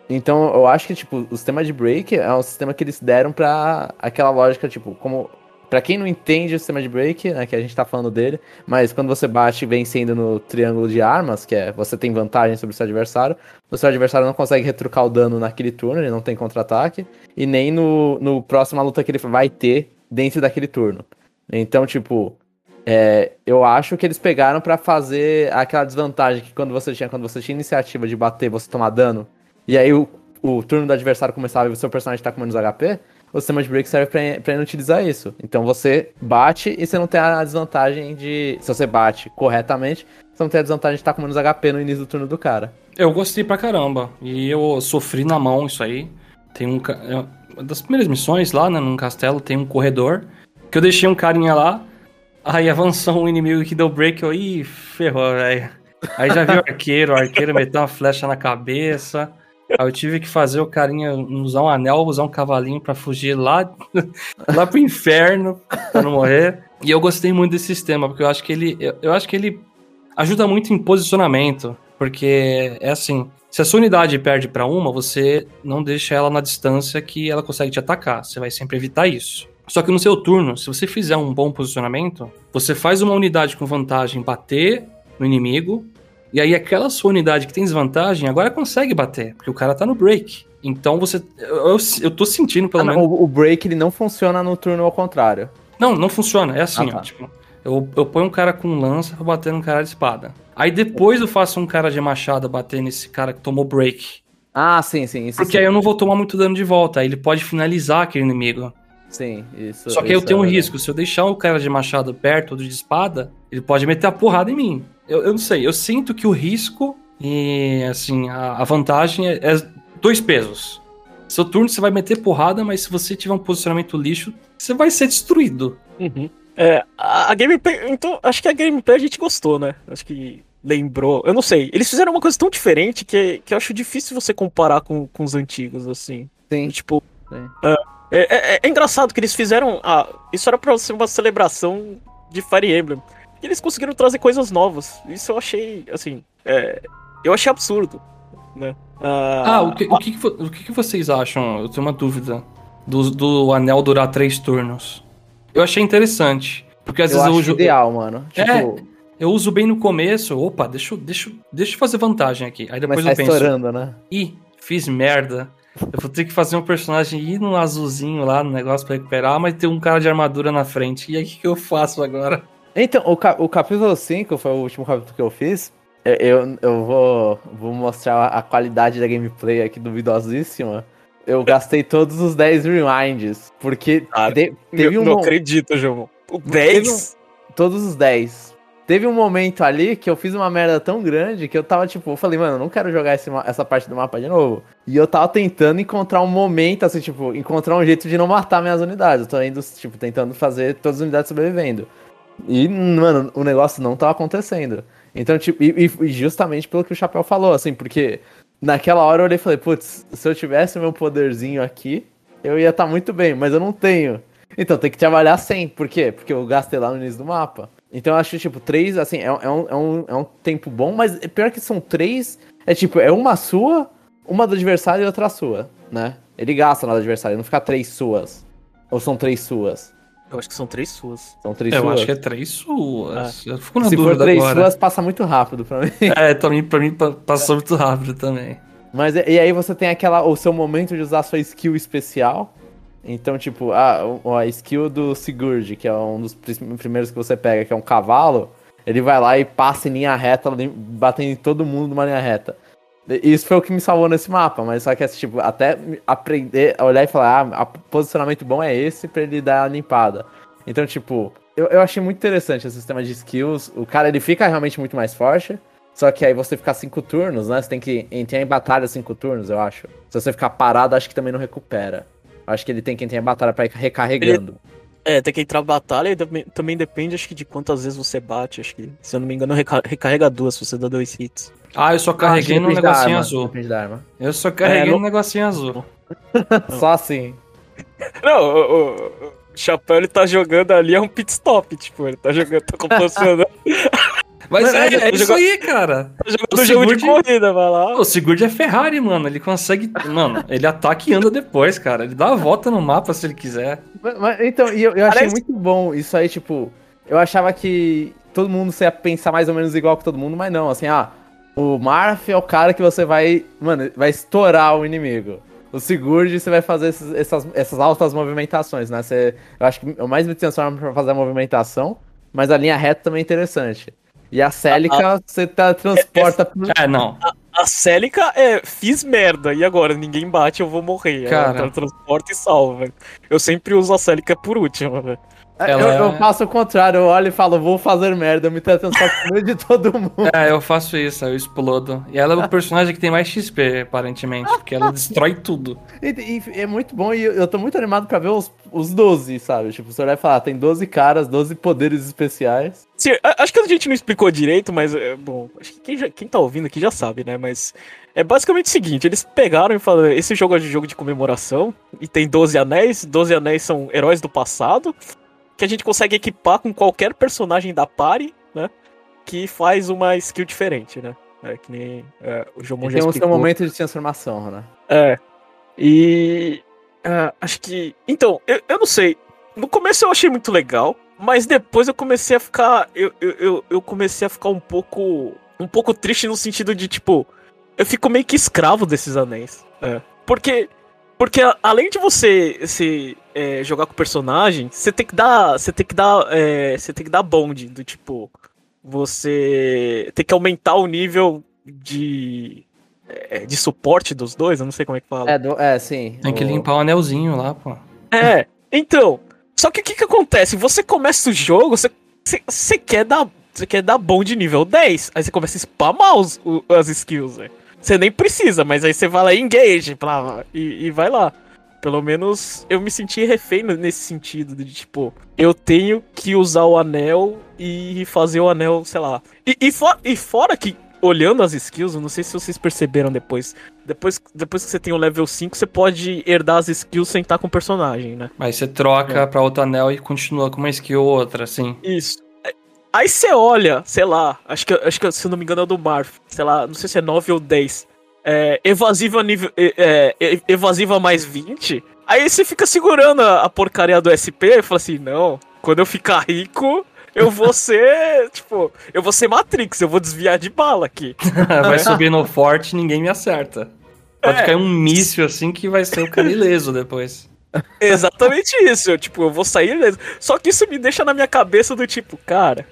Então eu acho que, tipo, o sistema de break é um sistema que eles deram pra aquela lógica, tipo, como Pra quem não entende o sistema de break, né, que a gente tá falando dele, mas quando você bate vencendo no triângulo de armas, que é você tem vantagem sobre o seu adversário, o seu adversário não consegue retrucar o dano naquele turno, ele não tem contra-ataque, e nem no, no próxima luta que ele vai ter dentro daquele turno. Então, tipo, é, eu acho que eles pegaram pra fazer aquela desvantagem que quando você tinha, quando você tinha iniciativa de bater, você tomar dano, e aí o, o turno do adversário começava e o seu personagem tá com menos HP, o sistema de break serve pra inutilizar isso. Então você bate e você não tem a desvantagem de. Se você bate corretamente, você não tem a desvantagem de estar com menos HP no início do turno do cara. Eu gostei pra caramba. E eu sofri na mão isso aí. Tem um. é Uma das primeiras missões lá, né, num castelo, tem um corredor. Que eu deixei um carinha lá. Aí avançou um inimigo que deu break. Eu, ih, ferrou, velho. Aí já vi o arqueiro, o arqueiro meteu uma flecha na cabeça. Aí eu tive que fazer o carinha usar um anel, usar um cavalinho pra fugir lá, lá pro inferno, pra não morrer. E eu gostei muito desse sistema, porque eu acho que ele. Eu, eu acho que ele ajuda muito em posicionamento. Porque é assim, se a sua unidade perde pra uma, você não deixa ela na distância que ela consegue te atacar. Você vai sempre evitar isso. Só que no seu turno, se você fizer um bom posicionamento, você faz uma unidade com vantagem bater no inimigo, e aí aquela sua unidade que tem desvantagem agora consegue bater, porque o cara tá no break. Então você. Eu, eu, tô sentindo, pelo Ah, não, menos. o, o break ele não funciona no turno ao contrário. Não, não funciona. É assim, Ah, tá. ó. Tipo, eu, eu ponho um cara com lança pra bater num cara de espada. Aí depois eu faço um cara de machado bater nesse cara que tomou break. Ah, sim, sim. Isso Porque sim. aí eu não vou tomar muito dano de volta. Aí ele pode finalizar aquele inimigo. Sim, isso. Só que aí eu isso tenho um é- risco. Se eu deixar o cara de machado perto do de espada, ele pode meter a porrada em mim. Eu, eu não sei. Eu sinto que o risco e, assim, a, a vantagem é, é dois pesos. Seu turno você vai meter porrada, mas se você tiver um posicionamento lixo, você vai ser destruído. É, a, a gameplay. Então, acho que a gameplay a gente gostou, né? Acho que lembrou. Eu não sei. Eles fizeram uma coisa tão diferente que, que eu acho difícil você comparar com, com os antigos, assim. Sim. Tipo. Sim. É, é, é- é engraçado que eles fizeram. Ah, isso era pra ser uma celebração de Fire Emblem. E eles conseguiram trazer coisas novas. Isso eu achei, assim. é, eu achei absurdo. Né? Ah, o que, o que, que o que que vocês acham? Eu tenho uma dúvida. Do, do anel durar três turnos. Eu achei interessante. Porque às Eu vezes eu acho uso, ideal, mano. Tipo, eu uso bem no começo. Opa, deixa, eu- deixa, eu- deixa eu fazer vantagem aqui. Aí depois mas tá eu penso. estourando, né? Ih, fiz merda. Eu vou ter que fazer um personagem ir no azulzinho lá no negócio pra recuperar, mas tem um cara de armadura na frente. E aí o que, que eu faço agora? Então, o, ca- o capítulo 5 foi o último capítulo que eu fiz. Eu, eu, eu vou, vou mostrar a qualidade da gameplay aqui duvidosíssima. Eu gastei todos os 10 rewinds, porque Cara, te- teve Eu um não mo- acredito, João. O Teve 10? todos os 10. Teve um momento ali que eu fiz uma merda tão grande que eu tava tipo, eu falei, mano, eu não quero jogar esse essa parte do mapa de novo. E eu tava tentando encontrar um momento, assim, tipo, encontrar um jeito de não matar minhas unidades. Eu tô indo, tipo, tentando fazer todas as unidades sobrevivendo. E, mano, o negócio não tava acontecendo. Então, tipo, e, e- justamente pelo que o Chapéu falou, assim, porque naquela hora eu olhei e falei, putz, se eu tivesse meu poderzinho aqui, eu ia estar muito bem, mas eu não tenho. Então tem que trabalhar sem. Por quê? Porque eu gastei lá no início do mapa. Então eu acho tipo, três, assim, é, é um, é, um, é um tempo bom, mas pior que são três. É tipo, é uma sua, uma do adversário e outra sua, né? Ele gasta na do adversário, não fica três suas. Ou são três suas? Eu acho que são três suas. São três eu suas. acho que é três suas. Eu fico na Se for três agora. suas, passa muito rápido pra mim. É, também, pra mim pa- passou muito rápido também. Mas e aí você tem aquela o seu momento de usar sua skill especial. Então, tipo, a, o- a skill do Sigurd, que é um dos prim- primeiros que você pega, que é um cavalo, ele vai lá e passa em linha reta, batendo em todo mundo numa linha reta. Isso foi o que me salvou nesse mapa, mas só que, assim, tipo, até aprender, a olhar e falar, ah, posicionamento bom é esse pra ele dar a limpada. Então, tipo, eu, eu achei muito interessante esse sistema de skills. O cara, ele fica realmente muito mais forte, só que aí você ficar cinco turnos, né? Você tem que entrar em batalha cinco turnos, eu acho. Se você ficar parado, acho que também não recupera. Acho que ele tem que entrar em batalha pra ir recarregando. É, tem que entrar na batalha e também, também depende, acho que, de quantas vezes você bate. Acho que, se eu não me engano, reca- recarrega duas se você dá dois hits. Ah, eu só Ah, carreguei no depende da negocinho arma, azul. Depende da arma. Eu só carreguei É, no não- negocinho azul. Só assim. Não, o, o- o Chapéu ele tá jogando ali, é um pit stop, tipo, ele tá jogando, tá composicionando. Mas Mas é, é, é isso jogo- aí, cara. Jogando O jogo de Sigurd- corrida, vai lá. O Sigurd é Ferrari, mano. Ele consegue. Mano, ele ataca e anda depois, cara. Ele dá a volta no mapa se ele quiser. Mas- mas, então, e eu, eu achei Parece- muito bom isso aí, tipo, eu achava que todo mundo ia pensar mais ou menos igual que todo mundo, mas não, assim, ah, o Marth é o cara que você vai, mano, vai estourar o inimigo. O Sigurd, você vai fazer esses- essas, essas altas movimentações, né? Você, eu acho que eu mais me transformo pra fazer a movimentação, mas a linha reta também é interessante. E a Célica, você tá, transporta pro... É, não. A Célica é, fiz merda, e agora? Ninguém bate, eu vou morrer. Cara. Ela transporta e salva, velho. Eu sempre uso a Célica por último, velho. Ela eu, é- eu faço o contrário, eu olho e falo, vou fazer merda, eu me meio de todo mundo. É, eu faço isso, eu explodo. E ela é o personagem que tem mais XP, aparentemente, porque ela destrói tudo. E, e é muito bom e eu, eu tô muito animado pra ver os, os 12, sabe? Tipo, você vai falar, tem 12 caras, 12 poderes especiais. Sim, acho que a gente não explicou direito, mas, é, bom, acho que quem, já- quem tá ouvindo aqui já sabe, né? Mas é basicamente o seguinte: eles pegaram e falaram, esse jogo é de jogo de comemoração, e tem 12 anéis, 12 anéis são heróis do passado, que a gente consegue equipar com qualquer personagem da party, né? Que faz uma skill diferente, né? É que nem é, o Jomon já tem o seu momento de transformação, né? É. E. ah, acho que. Então, eu, eu não sei. No começo eu achei muito legal, mas depois eu comecei a ficar. Eu, eu, eu, comecei a ficar um pouco. Um pouco triste no sentido de, tipo. Eu fico meio que escravo desses anéis. É. Porque. Porque além de você se, é, jogar com o personagem, você tem que dar. Você tem que dar. é, você tem que dar bonde. Do tipo. Você tem que aumentar o nível de. é, de suporte dos dois, eu não sei como é que fala. É, do, é sim. Tem que limpar o anelzinho lá, pô. É, então. Só que o que, que acontece? Você começa o jogo, você, você, você quer dar. Você quer dar bom de nível 10. Aí você começa a spamar os, o- as skills, velho. Você nem precisa, mas aí você vai lá e engage blá, e, e vai lá. Pelo menos eu me senti refém nesse sentido, de tipo, eu tenho que usar o anel e fazer o anel, sei lá. E, e, for- e fora que, olhando as skills, eu não sei se vocês perceberam depois. Depois, depois que você tem o level 5, você pode herdar as skills sem estar com o personagem, né? Aí você troca pra outro anel e continua com uma skill ou outra, assim. Isso. É, Aí você olha, sei lá, acho que, acho que se não me engano é o do Marth, sei lá, não sei se é 9 ou 10. É, evasiva nível. É, é, evasiva mais 20. Aí você fica segurando a, a porcaria do SP e fala assim: não, quando eu ficar rico, eu vou ser. tipo, eu vou ser Matrix, eu vou desviar de bala aqui. vai subir no forte ninguém me acerta. Pode É. cair um míssil assim que vai ser o cara ileso depois. Exatamente isso. Eu, tipo, eu vou sair. ileso. Só que isso me deixa na minha cabeça do tipo, cara.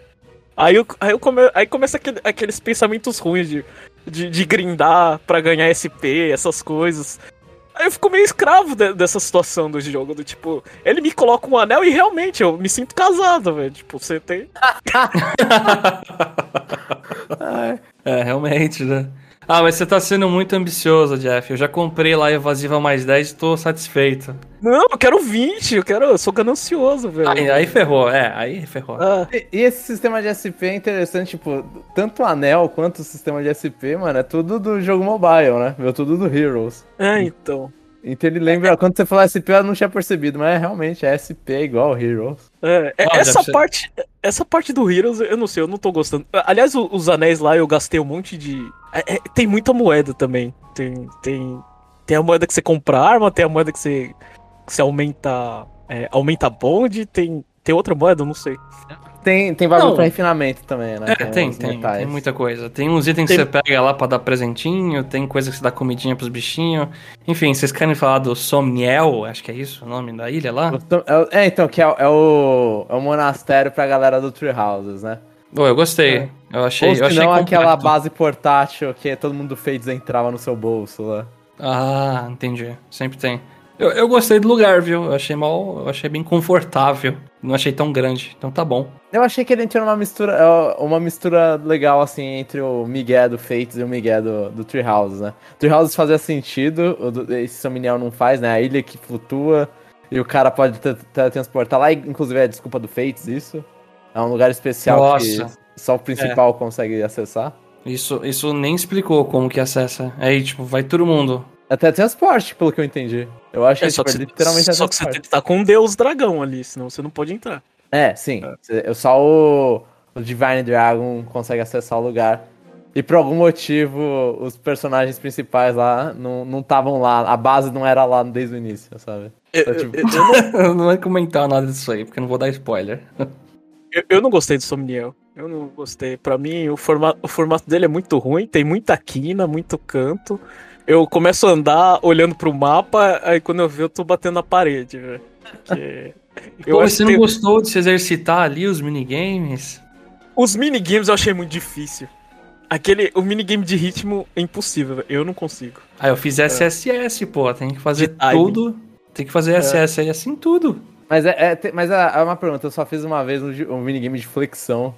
Aí, eu, aí, eu come, aí começa aquele- aqueles pensamentos ruins de, de, de grindar pra ganhar SP, essas coisas. Aí eu fico meio escravo de- dessa situação do jogo, do tipo, ele me coloca um anel e realmente eu me sinto casado, velho. Tipo, você tem. É, realmente, né? Ah, mas você tá sendo muito ambicioso, Jeff. Eu já comprei lá a evasiva mais 10 e tô satisfeito. Não, eu quero 20, eu quero. Eu sou ganancioso, velho. Aí, aí ferrou, é, aí ferrou. Ah, E, e esse sistema de SP é interessante, tipo, tanto o anel quanto o sistema de SP, mano, é tudo do jogo mobile, né? Veio tudo do Heroes. é, então. Então ele lembra, quando você falou SP eu não tinha percebido, mas é, realmente é SP é igual ao Heroes. É, é- Ah, essa parte, essa parte do Heroes, eu não sei, eu não tô gostando. Aliás, o- os anéis lá eu gastei um monte de. é- é- tem muita moeda também. Tem, tem, tem a moeda que você compra arma, tem a moeda que você, que você aumenta, é, aumenta bonde, tem, tem outra moeda, eu não sei. Tem, tem bagulho Não. pra refinamento também, né? É, tem, tem, tem muita coisa. Tem uns itens Tem- que você pega lá pra dar presentinho, tem coisa que você dá comidinha pros bichinhos. Enfim, vocês querem falar do Somniel, acho que é isso o nome da ilha lá? É, então, que é, o- é o, é o monastério pra galera do Tree Houses, né? Pô, eu gostei. Eu achei, Ou eu achei se não, aquela compacto. base portátil que todo mundo fez entrava no seu bolso lá. Ah, entendi. Sempre tem. Eu, eu gostei do lugar, viu? Eu achei mal, eu achei bem confortável. Não achei tão grande, então tá bom. Eu achei que ele entrou numa mistura, é, uma mistura legal, assim, entre o Miguel do Fates e o Miguel do, do Tree Houses, né? Tree Houses fazia sentido, esse Somniel não faz, né? A ilha que flutua e o cara pode te- teletransportar lá, inclusive é a desculpa do Fates, isso. É um lugar especial Nossa. que só o principal consegue acessar. Isso, isso nem explicou como que acessa. Aí, tipo, vai todo mundo. Até transporte, pelo que eu entendi. Eu acho É, que, só tipo, que, é você, literalmente só que você tem que estar com um deus dragão ali, senão você não pode entrar. É, sim. Eu só o, o Divine Dragon consegue acessar o lugar. E por algum motivo, os personagens principais lá não estavam lá. A base não era lá desde o início, sabe? Eu, Então, tipo, eu- eu não, Eu não vou comentar nada disso aí, porque eu não vou dar spoiler. eu- eu não gostei do Somniel. Eu não gostei. Pra mim, o formato, o formato dele é muito ruim. Tem muita quina, muito canto. Eu começo a andar olhando pro mapa, aí quando eu ver, eu tô batendo na parede, velho. Porque Pô, você que não tem- gostou de se exercitar ali, os minigames? Os minigames eu achei muito difícil. Aquele, o minigame de ritmo é impossível, velho. eu não consigo. Ah, eu fiz SSS, pô. Tem que fazer tudo. Tem que fazer SSS assim tudo. Mas é, é- te- mas é, é uma pergunta, eu só fiz uma vez um, um minigame de flexão.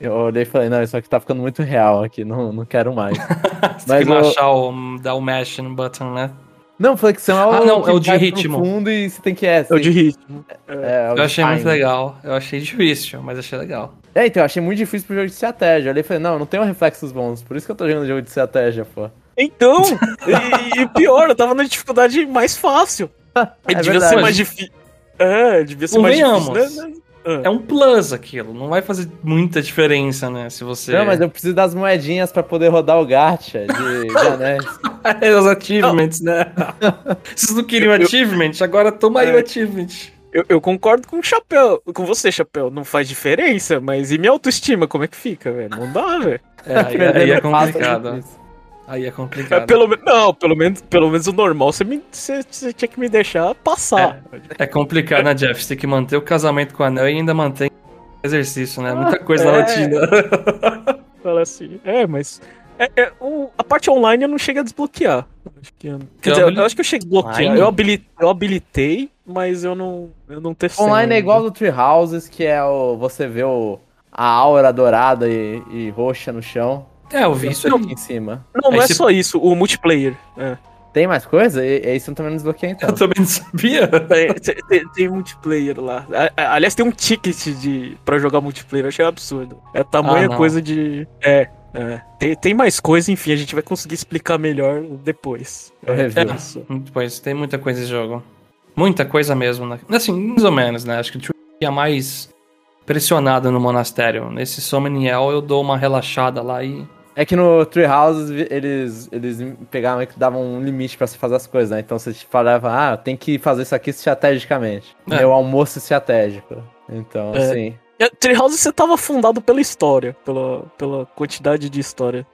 Eu olhei e falei, não, isso aqui tá ficando muito real aqui, não, não quero mais. Você Mas tem que eu- achar o. dar o mash no button, né? Não, flexão é o, Ah, não, que é o de ritmo. fundo e você tem que é, É o de ritmo. é, é Eu achei muito time. legal. Eu achei difícil, mas achei legal. É, então, eu achei muito difícil pro jogo de estratégia. Eu olhei e falei, não, eu não tenho reflexos bons, por isso que eu tô jogando jogo de estratégia, pô. Então, e, e pior, eu tava na dificuldade mais fácil. É devia verdade. ser mais difícil. É, devia ser mais difícil, né? É um plus aquilo. Não vai fazer muita diferença, né? Se você. Não, mas eu preciso das moedinhas pra poder rodar o gacha de, de anéis. É, Os achievements, né? Vocês não queriam Eu- eu- achievement? Agora toma aí o É. achievement. Eu, eu concordo com o Chapéu, com você, Chapéu. Não faz diferença, mas e minha autoestima, como é que fica, velho? Não dá, velho. É, aí, aí é complicado. Aí é É, complicado. pelo, me- não, pelo menos, pelo menos o normal você, me, você, você tinha que me deixar passar. É complicado, né, Jeff? Você tem que manter o casamento com o anel e ainda mantém exercício, né? Muita coisa na é. rotina. Fala assim. É, mas. é- é, o- a parte online eu não cheguei a desbloquear. Acho que, quer Eu dizer, eu, acho que eu cheguei a desbloquear. Eu, habili- eu habilitei, mas eu não, eu não testei. Online é ainda. igual do Tree Houses, que é o. Você vê o, a aura dourada e, e roxa no chão. É, eu vi isso aqui em cima. Não, não é só isso, o multiplayer. É. Tem mais coisa? E isso eu também não desbloqueei então. Eu também não sabia. Tem, tem- multiplayer lá. Aliás, tem um ticket de, pra jogar multiplayer, eu achei absurdo. É tamanha Ah, não. coisa de. É, é. Tem, tem mais coisa, enfim, a gente vai conseguir explicar melhor depois. Eu. É, Isso. Pois, tem muita coisa esse jogo. Muita coisa mesmo, né? Assim, mais ou menos, né? Acho que é mais pressionado no monastério. Nesse Somniel eu dou uma relaxada lá e. É que no Tree Houses vi- eles, eles pegavam e davam um limite pra você fazer as coisas, né? Então você te falava, ah, tem que fazer isso aqui estrategicamente. É. Meu almoço estratégico. Então, É. assim. É, Treehouse você tava fundado pela história, pela, pela quantidade de história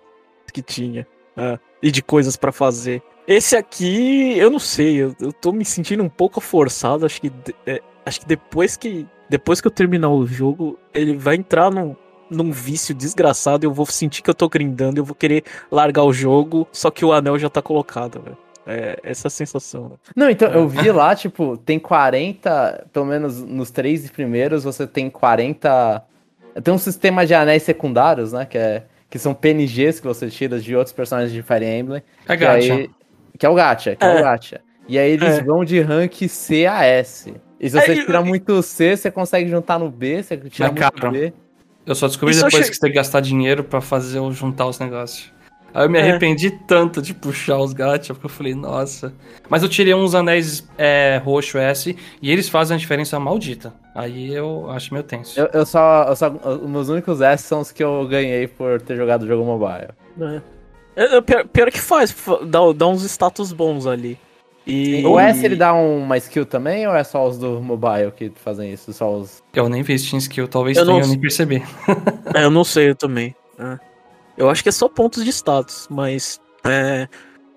que tinha. é, e de coisas pra fazer. Esse aqui, eu não sei, eu, eu tô me sentindo um pouco forçado. Acho que, é, acho que depois que depois que eu terminar o jogo, ele vai entrar num, num vício desgraçado. Eu vou sentir que eu tô grindando, eu vou querer largar o jogo, só que o anel já tá colocado, velho. É essa a sensação. né? Não, então, eu vi lá, tipo, tem 40, pelo menos nos três primeiros, você tem 40. Tem um sistema de anéis secundários, né? Que, é, que são PNGs que você tira de outros personagens de Fire Emblem. É Que, gacha. aí- que é o gacha, que é, É. o gacha. E aí eles É. vão de rank C a S. E se É, você e- tirar muito C, você consegue juntar no B, você tira Mas, muito cara, B. Eu só descobri Isso eu depois achei- que você tem que gastar dinheiro pra fazer ou juntar os negócios. Aí eu me É. arrependi tanto de puxar os gacha, porque eu falei, nossa. Mas eu tirei uns anéis é, roxo S e eles fazem a diferença maldita. Aí eu acho meio tenso. Eu, eu só, eu só. Os meus únicos S são os que eu ganhei por ter jogado o jogo mobile. É, é, pior, pior que faz, fa- dá, dá uns status bons ali. E... O S ele dá uma skill também ou é só os do mobile que fazem isso? Só os. Eu nem vi se tinha skill, talvez Eu tenha, não eu nem percebi. É, eu não sei, eu também. É. Eu acho que é só pontos de status, mas. É,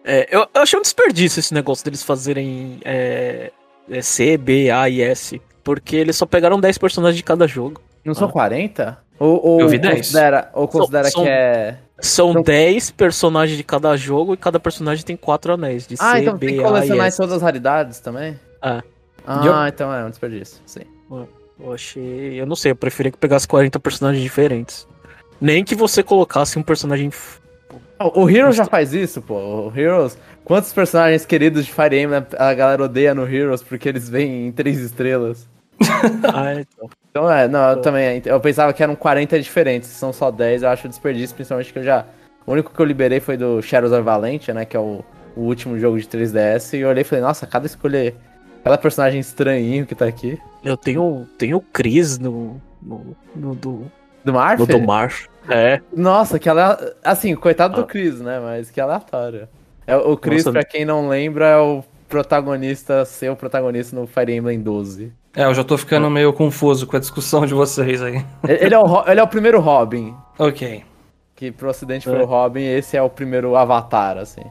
é, eu, eu achei um desperdício esse negócio deles fazerem é, é, C, B, A e S. Porque eles só pegaram 10 personagens de cada jogo. Não são 40? Ou, ou Eu vi 10. considera, ou considera São- que é. São Então- 10 personagens de cada jogo e cada personagem tem 4 anéis. De Ah, C, então B, tem que A e colecionar todas as raridades também? É. Ah, então é um desperdício, sim. Eu achei. Eu não sei, eu preferia que pegasse 40 personagens diferentes. Nem que você colocasse um personagem. f- O, o Heroes já faz isso, pô. O Heroes. Quantos personagens queridos de Fire Emblem a galera odeia no Heroes porque eles vêm em três estrelas? Ah, então. Então é, não, eu também. Eu pensava que eram 40 diferentes, são só 10, eu acho desperdício, principalmente que eu já. O único que eu liberei foi do Shadows of Valentia, né? Que é o, o último jogo de 3DS, e eu olhei e falei, nossa, cada escolha. Cada personagem estranhinho que tá aqui. Eu tenho, tenho o Chris no. no, no do, Do Marf? No do Marf. É. Nossa, que ela. Assim, coitado do Chris, né? Mas que aleatório. É, o Chris, Nossa. pra quem não lembra, é o protagonista, seu protagonista no Fire Emblem 12. É, eu já tô ficando meio confuso com a discussão de vocês aí. Ele é o, ele é o primeiro Robin. Ok. Que pro ocidente É. foi o Robin, esse é o primeiro Avatar, assim.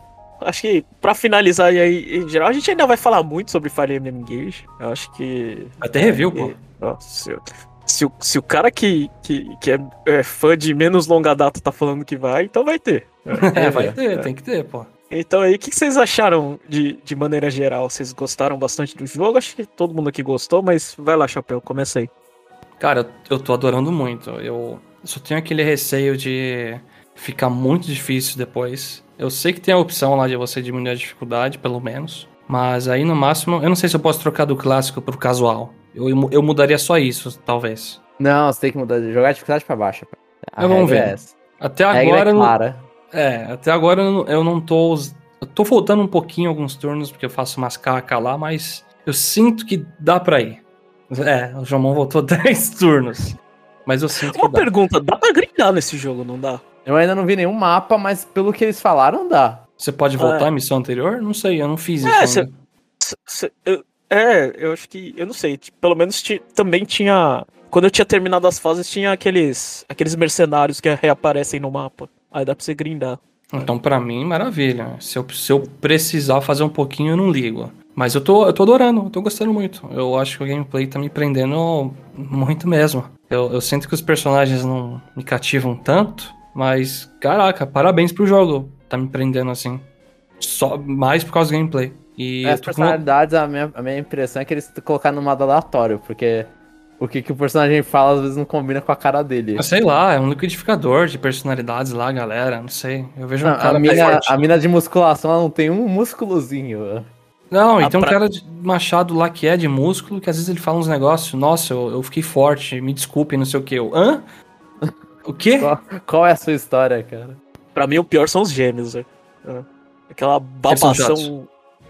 Acho que pra finalizar e aí, em geral, a gente ainda vai falar muito sobre Fire Emblem Engage. Eu acho que. Até review, pô. Nossa, se, se, o- se o cara que, que, que é, é fã de menos longa data tá falando que vai, então vai ter. É, vai ter, tem que ter, pô. Então aí, o que vocês acharam de, de maneira geral? Vocês gostaram bastante do jogo? Acho que todo mundo aqui gostou, mas vai lá, Chapéu, começa aí. Cara, eu- tô adorando muito. Eu só tenho aquele receio de ficar muito difícil depois. Eu sei que tem a opção lá de você diminuir a dificuldade, pelo menos. Mas aí no máximo, eu não sei se eu posso trocar do clássico pro casual. Eu, eu mudaria só isso, talvez. Não, você tem que mudar, jogar a dificuldade pra baixo. A Eu vamos ver. é. Até A regra agora. é clara. É, até agora eu não- eu não tô. Eu tô voltando um pouquinho alguns turnos, porque eu faço umas caca lá, mas eu sinto que dá pra ir. É, o Jomon voltou 10 turnos. Mas eu sinto que Uma dá. pergunta, dá pra grindar nesse jogo, não dá? Eu ainda não vi nenhum mapa, mas pelo que eles falaram, dá. Você pode voltar à missão anterior? Não sei, eu não fiz isso. É, ainda. cê- cê- eu- é, eu acho que. Eu não sei. Pelo menos ti- também tinha. Quando eu tinha terminado as fases, tinha aqueles, aqueles mercenários que reaparecem no mapa. Aí dá pra você grindar. Então, pra mim, maravilha. Se eu, se eu precisar fazer um pouquinho, eu não ligo. Mas eu tô, eu tô adorando, eu tô gostando muito. Eu acho que o gameplay tá me prendendo muito mesmo. Eu, eu sinto que os personagens não me cativam tanto, mas, caraca, parabéns pro jogo. Tá me prendendo assim. Só mais por causa do gameplay. E As eu tô com personalidades, a minha, a minha impressão é que eles colocaram no modo aleatório, porque o que, que o personagem fala às vezes não combina com a cara dele. Ah, Sei lá, é um liquidificador de personalidades lá, galera. Não sei. Eu vejo um Não, cara a, mina, forte. a mina de musculação ela não tem um músculozinho. Não, A e tem um pra- cara de machado lá que é de músculo, que às vezes ele fala uns negócios, nossa, eu, eu fiquei forte, me desculpe, não sei o que. Eu, hã? O quê? Qual, qual é a sua história, cara? Pra mim, o pior são os gêmeos, velho. É. Aquela babação.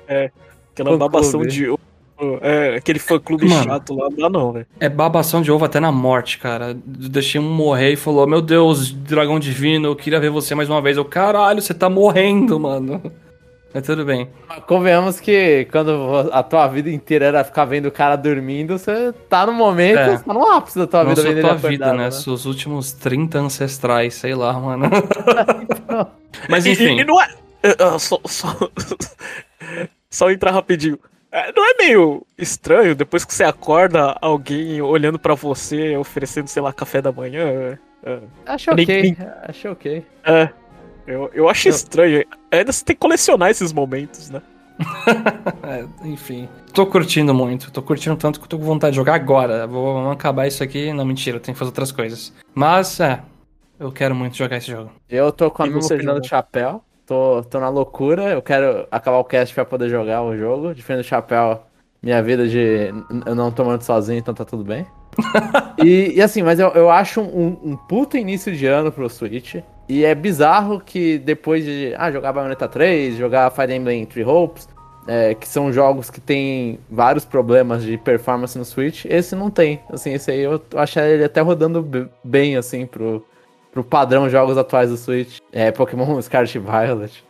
É. Aquela babação de. É, aquele fã clube Mano. chato lá, não dá não, velho. É babação de ovo até na morte, cara. Deixei um morrer e falou, meu Deus, dragão divino, eu queria ver você mais uma vez. Eu, caralho, você tá morrendo, mano. Mas tudo bem. Convenhamos que quando a tua vida inteira era ficar vendo o cara dormindo, você tá no momento, É. você tá no ápice da tua Não vida só vendo tua ele vida, acordado, né? Seus últimos 30 ancestrais, sei lá, mano. Mas E- enfim. E, e não é. é, é, só, só, só entrar rapidinho. É, não é meio estranho depois que você acorda alguém olhando pra você, oferecendo, sei lá, café da manhã? É, é. Acho Nem- ok, nem- acho ok. É. Eu, eu acho estranho. Ainda você tem que colecionar esses momentos, né? É, enfim. Tô curtindo muito. Tô curtindo tanto que eu tô com vontade de jogar agora. Vou vamos acabar isso aqui. Não, mentira, eu tenho que fazer outras coisas. Mas, é. Eu quero muito jogar esse jogo. Eu tô com a mesma opinião do Chapéu. Tô, tô na loucura. Eu quero acabar o cast pra poder jogar o jogo. Diferente do Chapéu, minha vida de eu não tomando sozinho, então tá tudo bem. e, e assim, mas eu, eu acho um, um puta início de ano pro Switch. E é bizarro que depois de ah, jogar Bayonetta 3, jogar Fire Emblem Three Hopes, é, que são jogos que tem vários problemas de performance no Switch, esse não tem. Assim, esse aí eu acho ele até rodando bem, assim, pro, pro padrão jogos atuais do Switch. É Pokémon Scarlet Violet.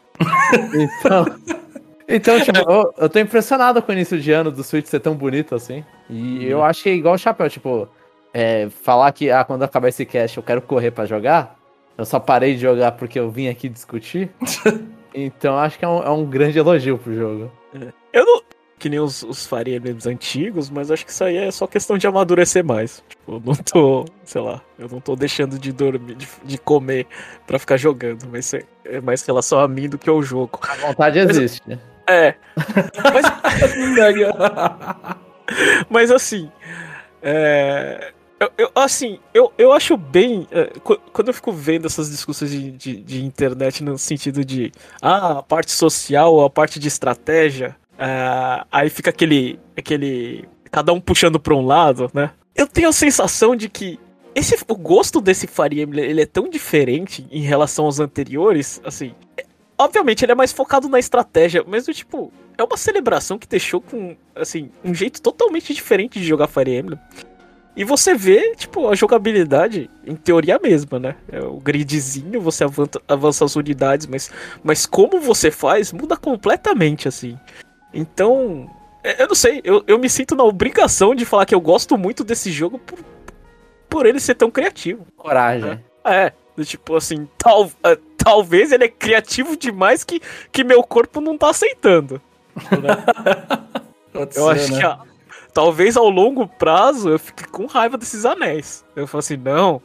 então, então tipo, eu, eu tô impressionado com o início de ano do Switch ser tão bonito assim. E eu acho que é igual o Chapéu, tipo, é, falar que ah, quando acabar esse cast eu quero correr pra jogar. Eu só parei de jogar porque eu vim aqui discutir. então acho que é um, é um grande elogio pro jogo. Eu não. Que nem os, os Fire Emblems antigos, mas acho que isso aí é só questão de amadurecer mais. Tipo, eu não tô, sei lá, eu não tô deixando de dormir, de, de comer pra ficar jogando, mas é, é mais relação a mim do que ao jogo. A vontade existe. né? É. Mas, mas assim. É. Eu, eu- assim, eu, eu acho bem. é, qu- quando eu fico vendo essas discussões de, de, de internet no sentido de. Ah, a parte social a parte de estratégia. É, aí fica aquele. aquele. Cada um puxando pra um lado, né? Eu tenho a sensação de que. Esse, o gosto desse Fire Emblem ele é tão diferente em relação aos anteriores, assim. é- obviamente ele é mais focado na estratégia, mas tipo, é uma celebração que deixou com, assim, um jeito totalmente diferente de jogar Fire Emblem. E você vê, tipo, a jogabilidade, em teoria, a mesma, né? É o gridzinho, você avança, avança as unidades, mas, mas como você faz muda completamente, assim. Então, é, eu não sei, eu, eu me sinto na obrigação de falar que eu gosto muito desse jogo por, por ele ser tão criativo. Coragem. É, do tipo assim, tal, é, talvez ele é criativo demais que, que meu corpo não tá aceitando. Pode Eu ser, acho né? que ah, talvez ao longo prazo eu fique com raiva desses anéis. Eu falo assim, não,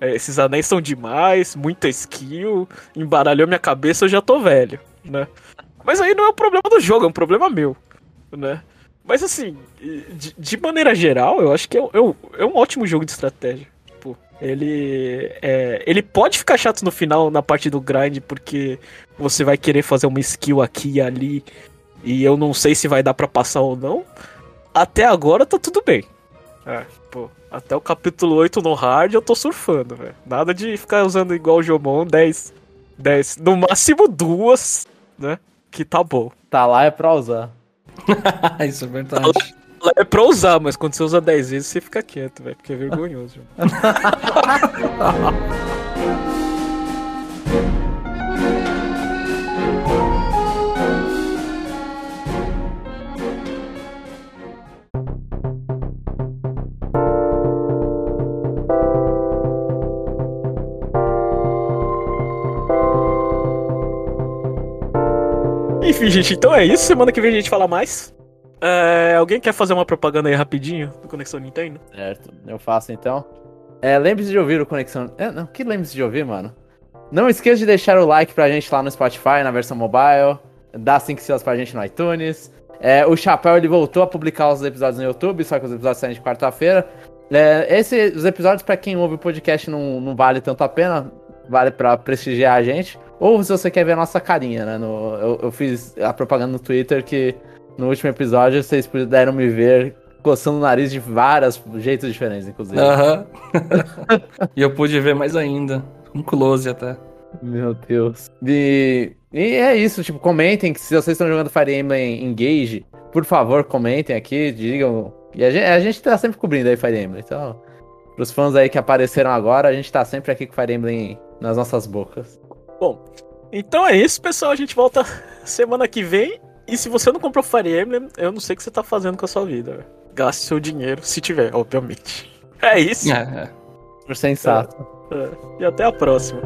é, esses anéis são demais, muita skill, embaralhou minha cabeça, eu já tô velho, né? Mas aí não é um problema do jogo, é um problema meu, né? Mas assim, de, de maneira geral, eu acho que é, um- é é um ótimo jogo de estratégia. Tipo, ele, é, ele pode ficar chato no final, na parte do grind, porque você vai querer fazer uma skill aqui e ali, e eu não sei se vai dar pra passar ou não. Até agora tá tudo bem. É, pô, até o capítulo 8 no hard eu tô surfando, velho. Nada de ficar usando igual o Jomon 10, 10, no máximo duas, né? Que tá bom. Tá lá é pra usar. Isso é verdade. É pra usar, mas quando você usa 10 vezes você fica quieto, velho, porque é vergonhoso. Enfim, gente, então é isso. Semana que vem a gente fala mais. É, alguém quer fazer uma propaganda aí rapidinho do Conexão Nintendo? Certo, eu faço então. É, lembre-se de ouvir o Conexão. É, não, que lembre-se de ouvir, mano? Não esqueça de deixar o like pra gente lá no Spotify, na versão mobile. Dá 5 estrelas pra gente no iTunes. É, o Chapéu ele voltou a publicar os episódios no YouTube, só que os episódios saem de quarta-feira. É, os episódios, pra quem ouve o podcast, não, não vale tanto a pena. Vale pra prestigiar a gente. Ou se você quer ver a nossa carinha, né? no- eu, eu fiz a propaganda no Twitter que no último episódio vocês puderam me ver coçando o nariz de vários jeitos diferentes, inclusive. Aham. e eu pude ver mais ainda. Um close até. Meu Deus. E, e é isso, tipo, comentem que se vocês estão jogando Fire Emblem Engage, por favor, comentem aqui, digam. E a gente, a gente tá sempre cobrindo aí Fire Emblem, então. Pros fãs aí que apareceram agora, a gente tá sempre aqui com Fire Emblem nas nossas bocas. Bom, então é isso, pessoal. A gente volta semana que vem. E se você não comprou Fire Emblem, eu não sei o que você tá fazendo com a sua vida. Gaste seu dinheiro, se tiver, obviamente. É isso. É, é. Por sensato. É, E até a próxima.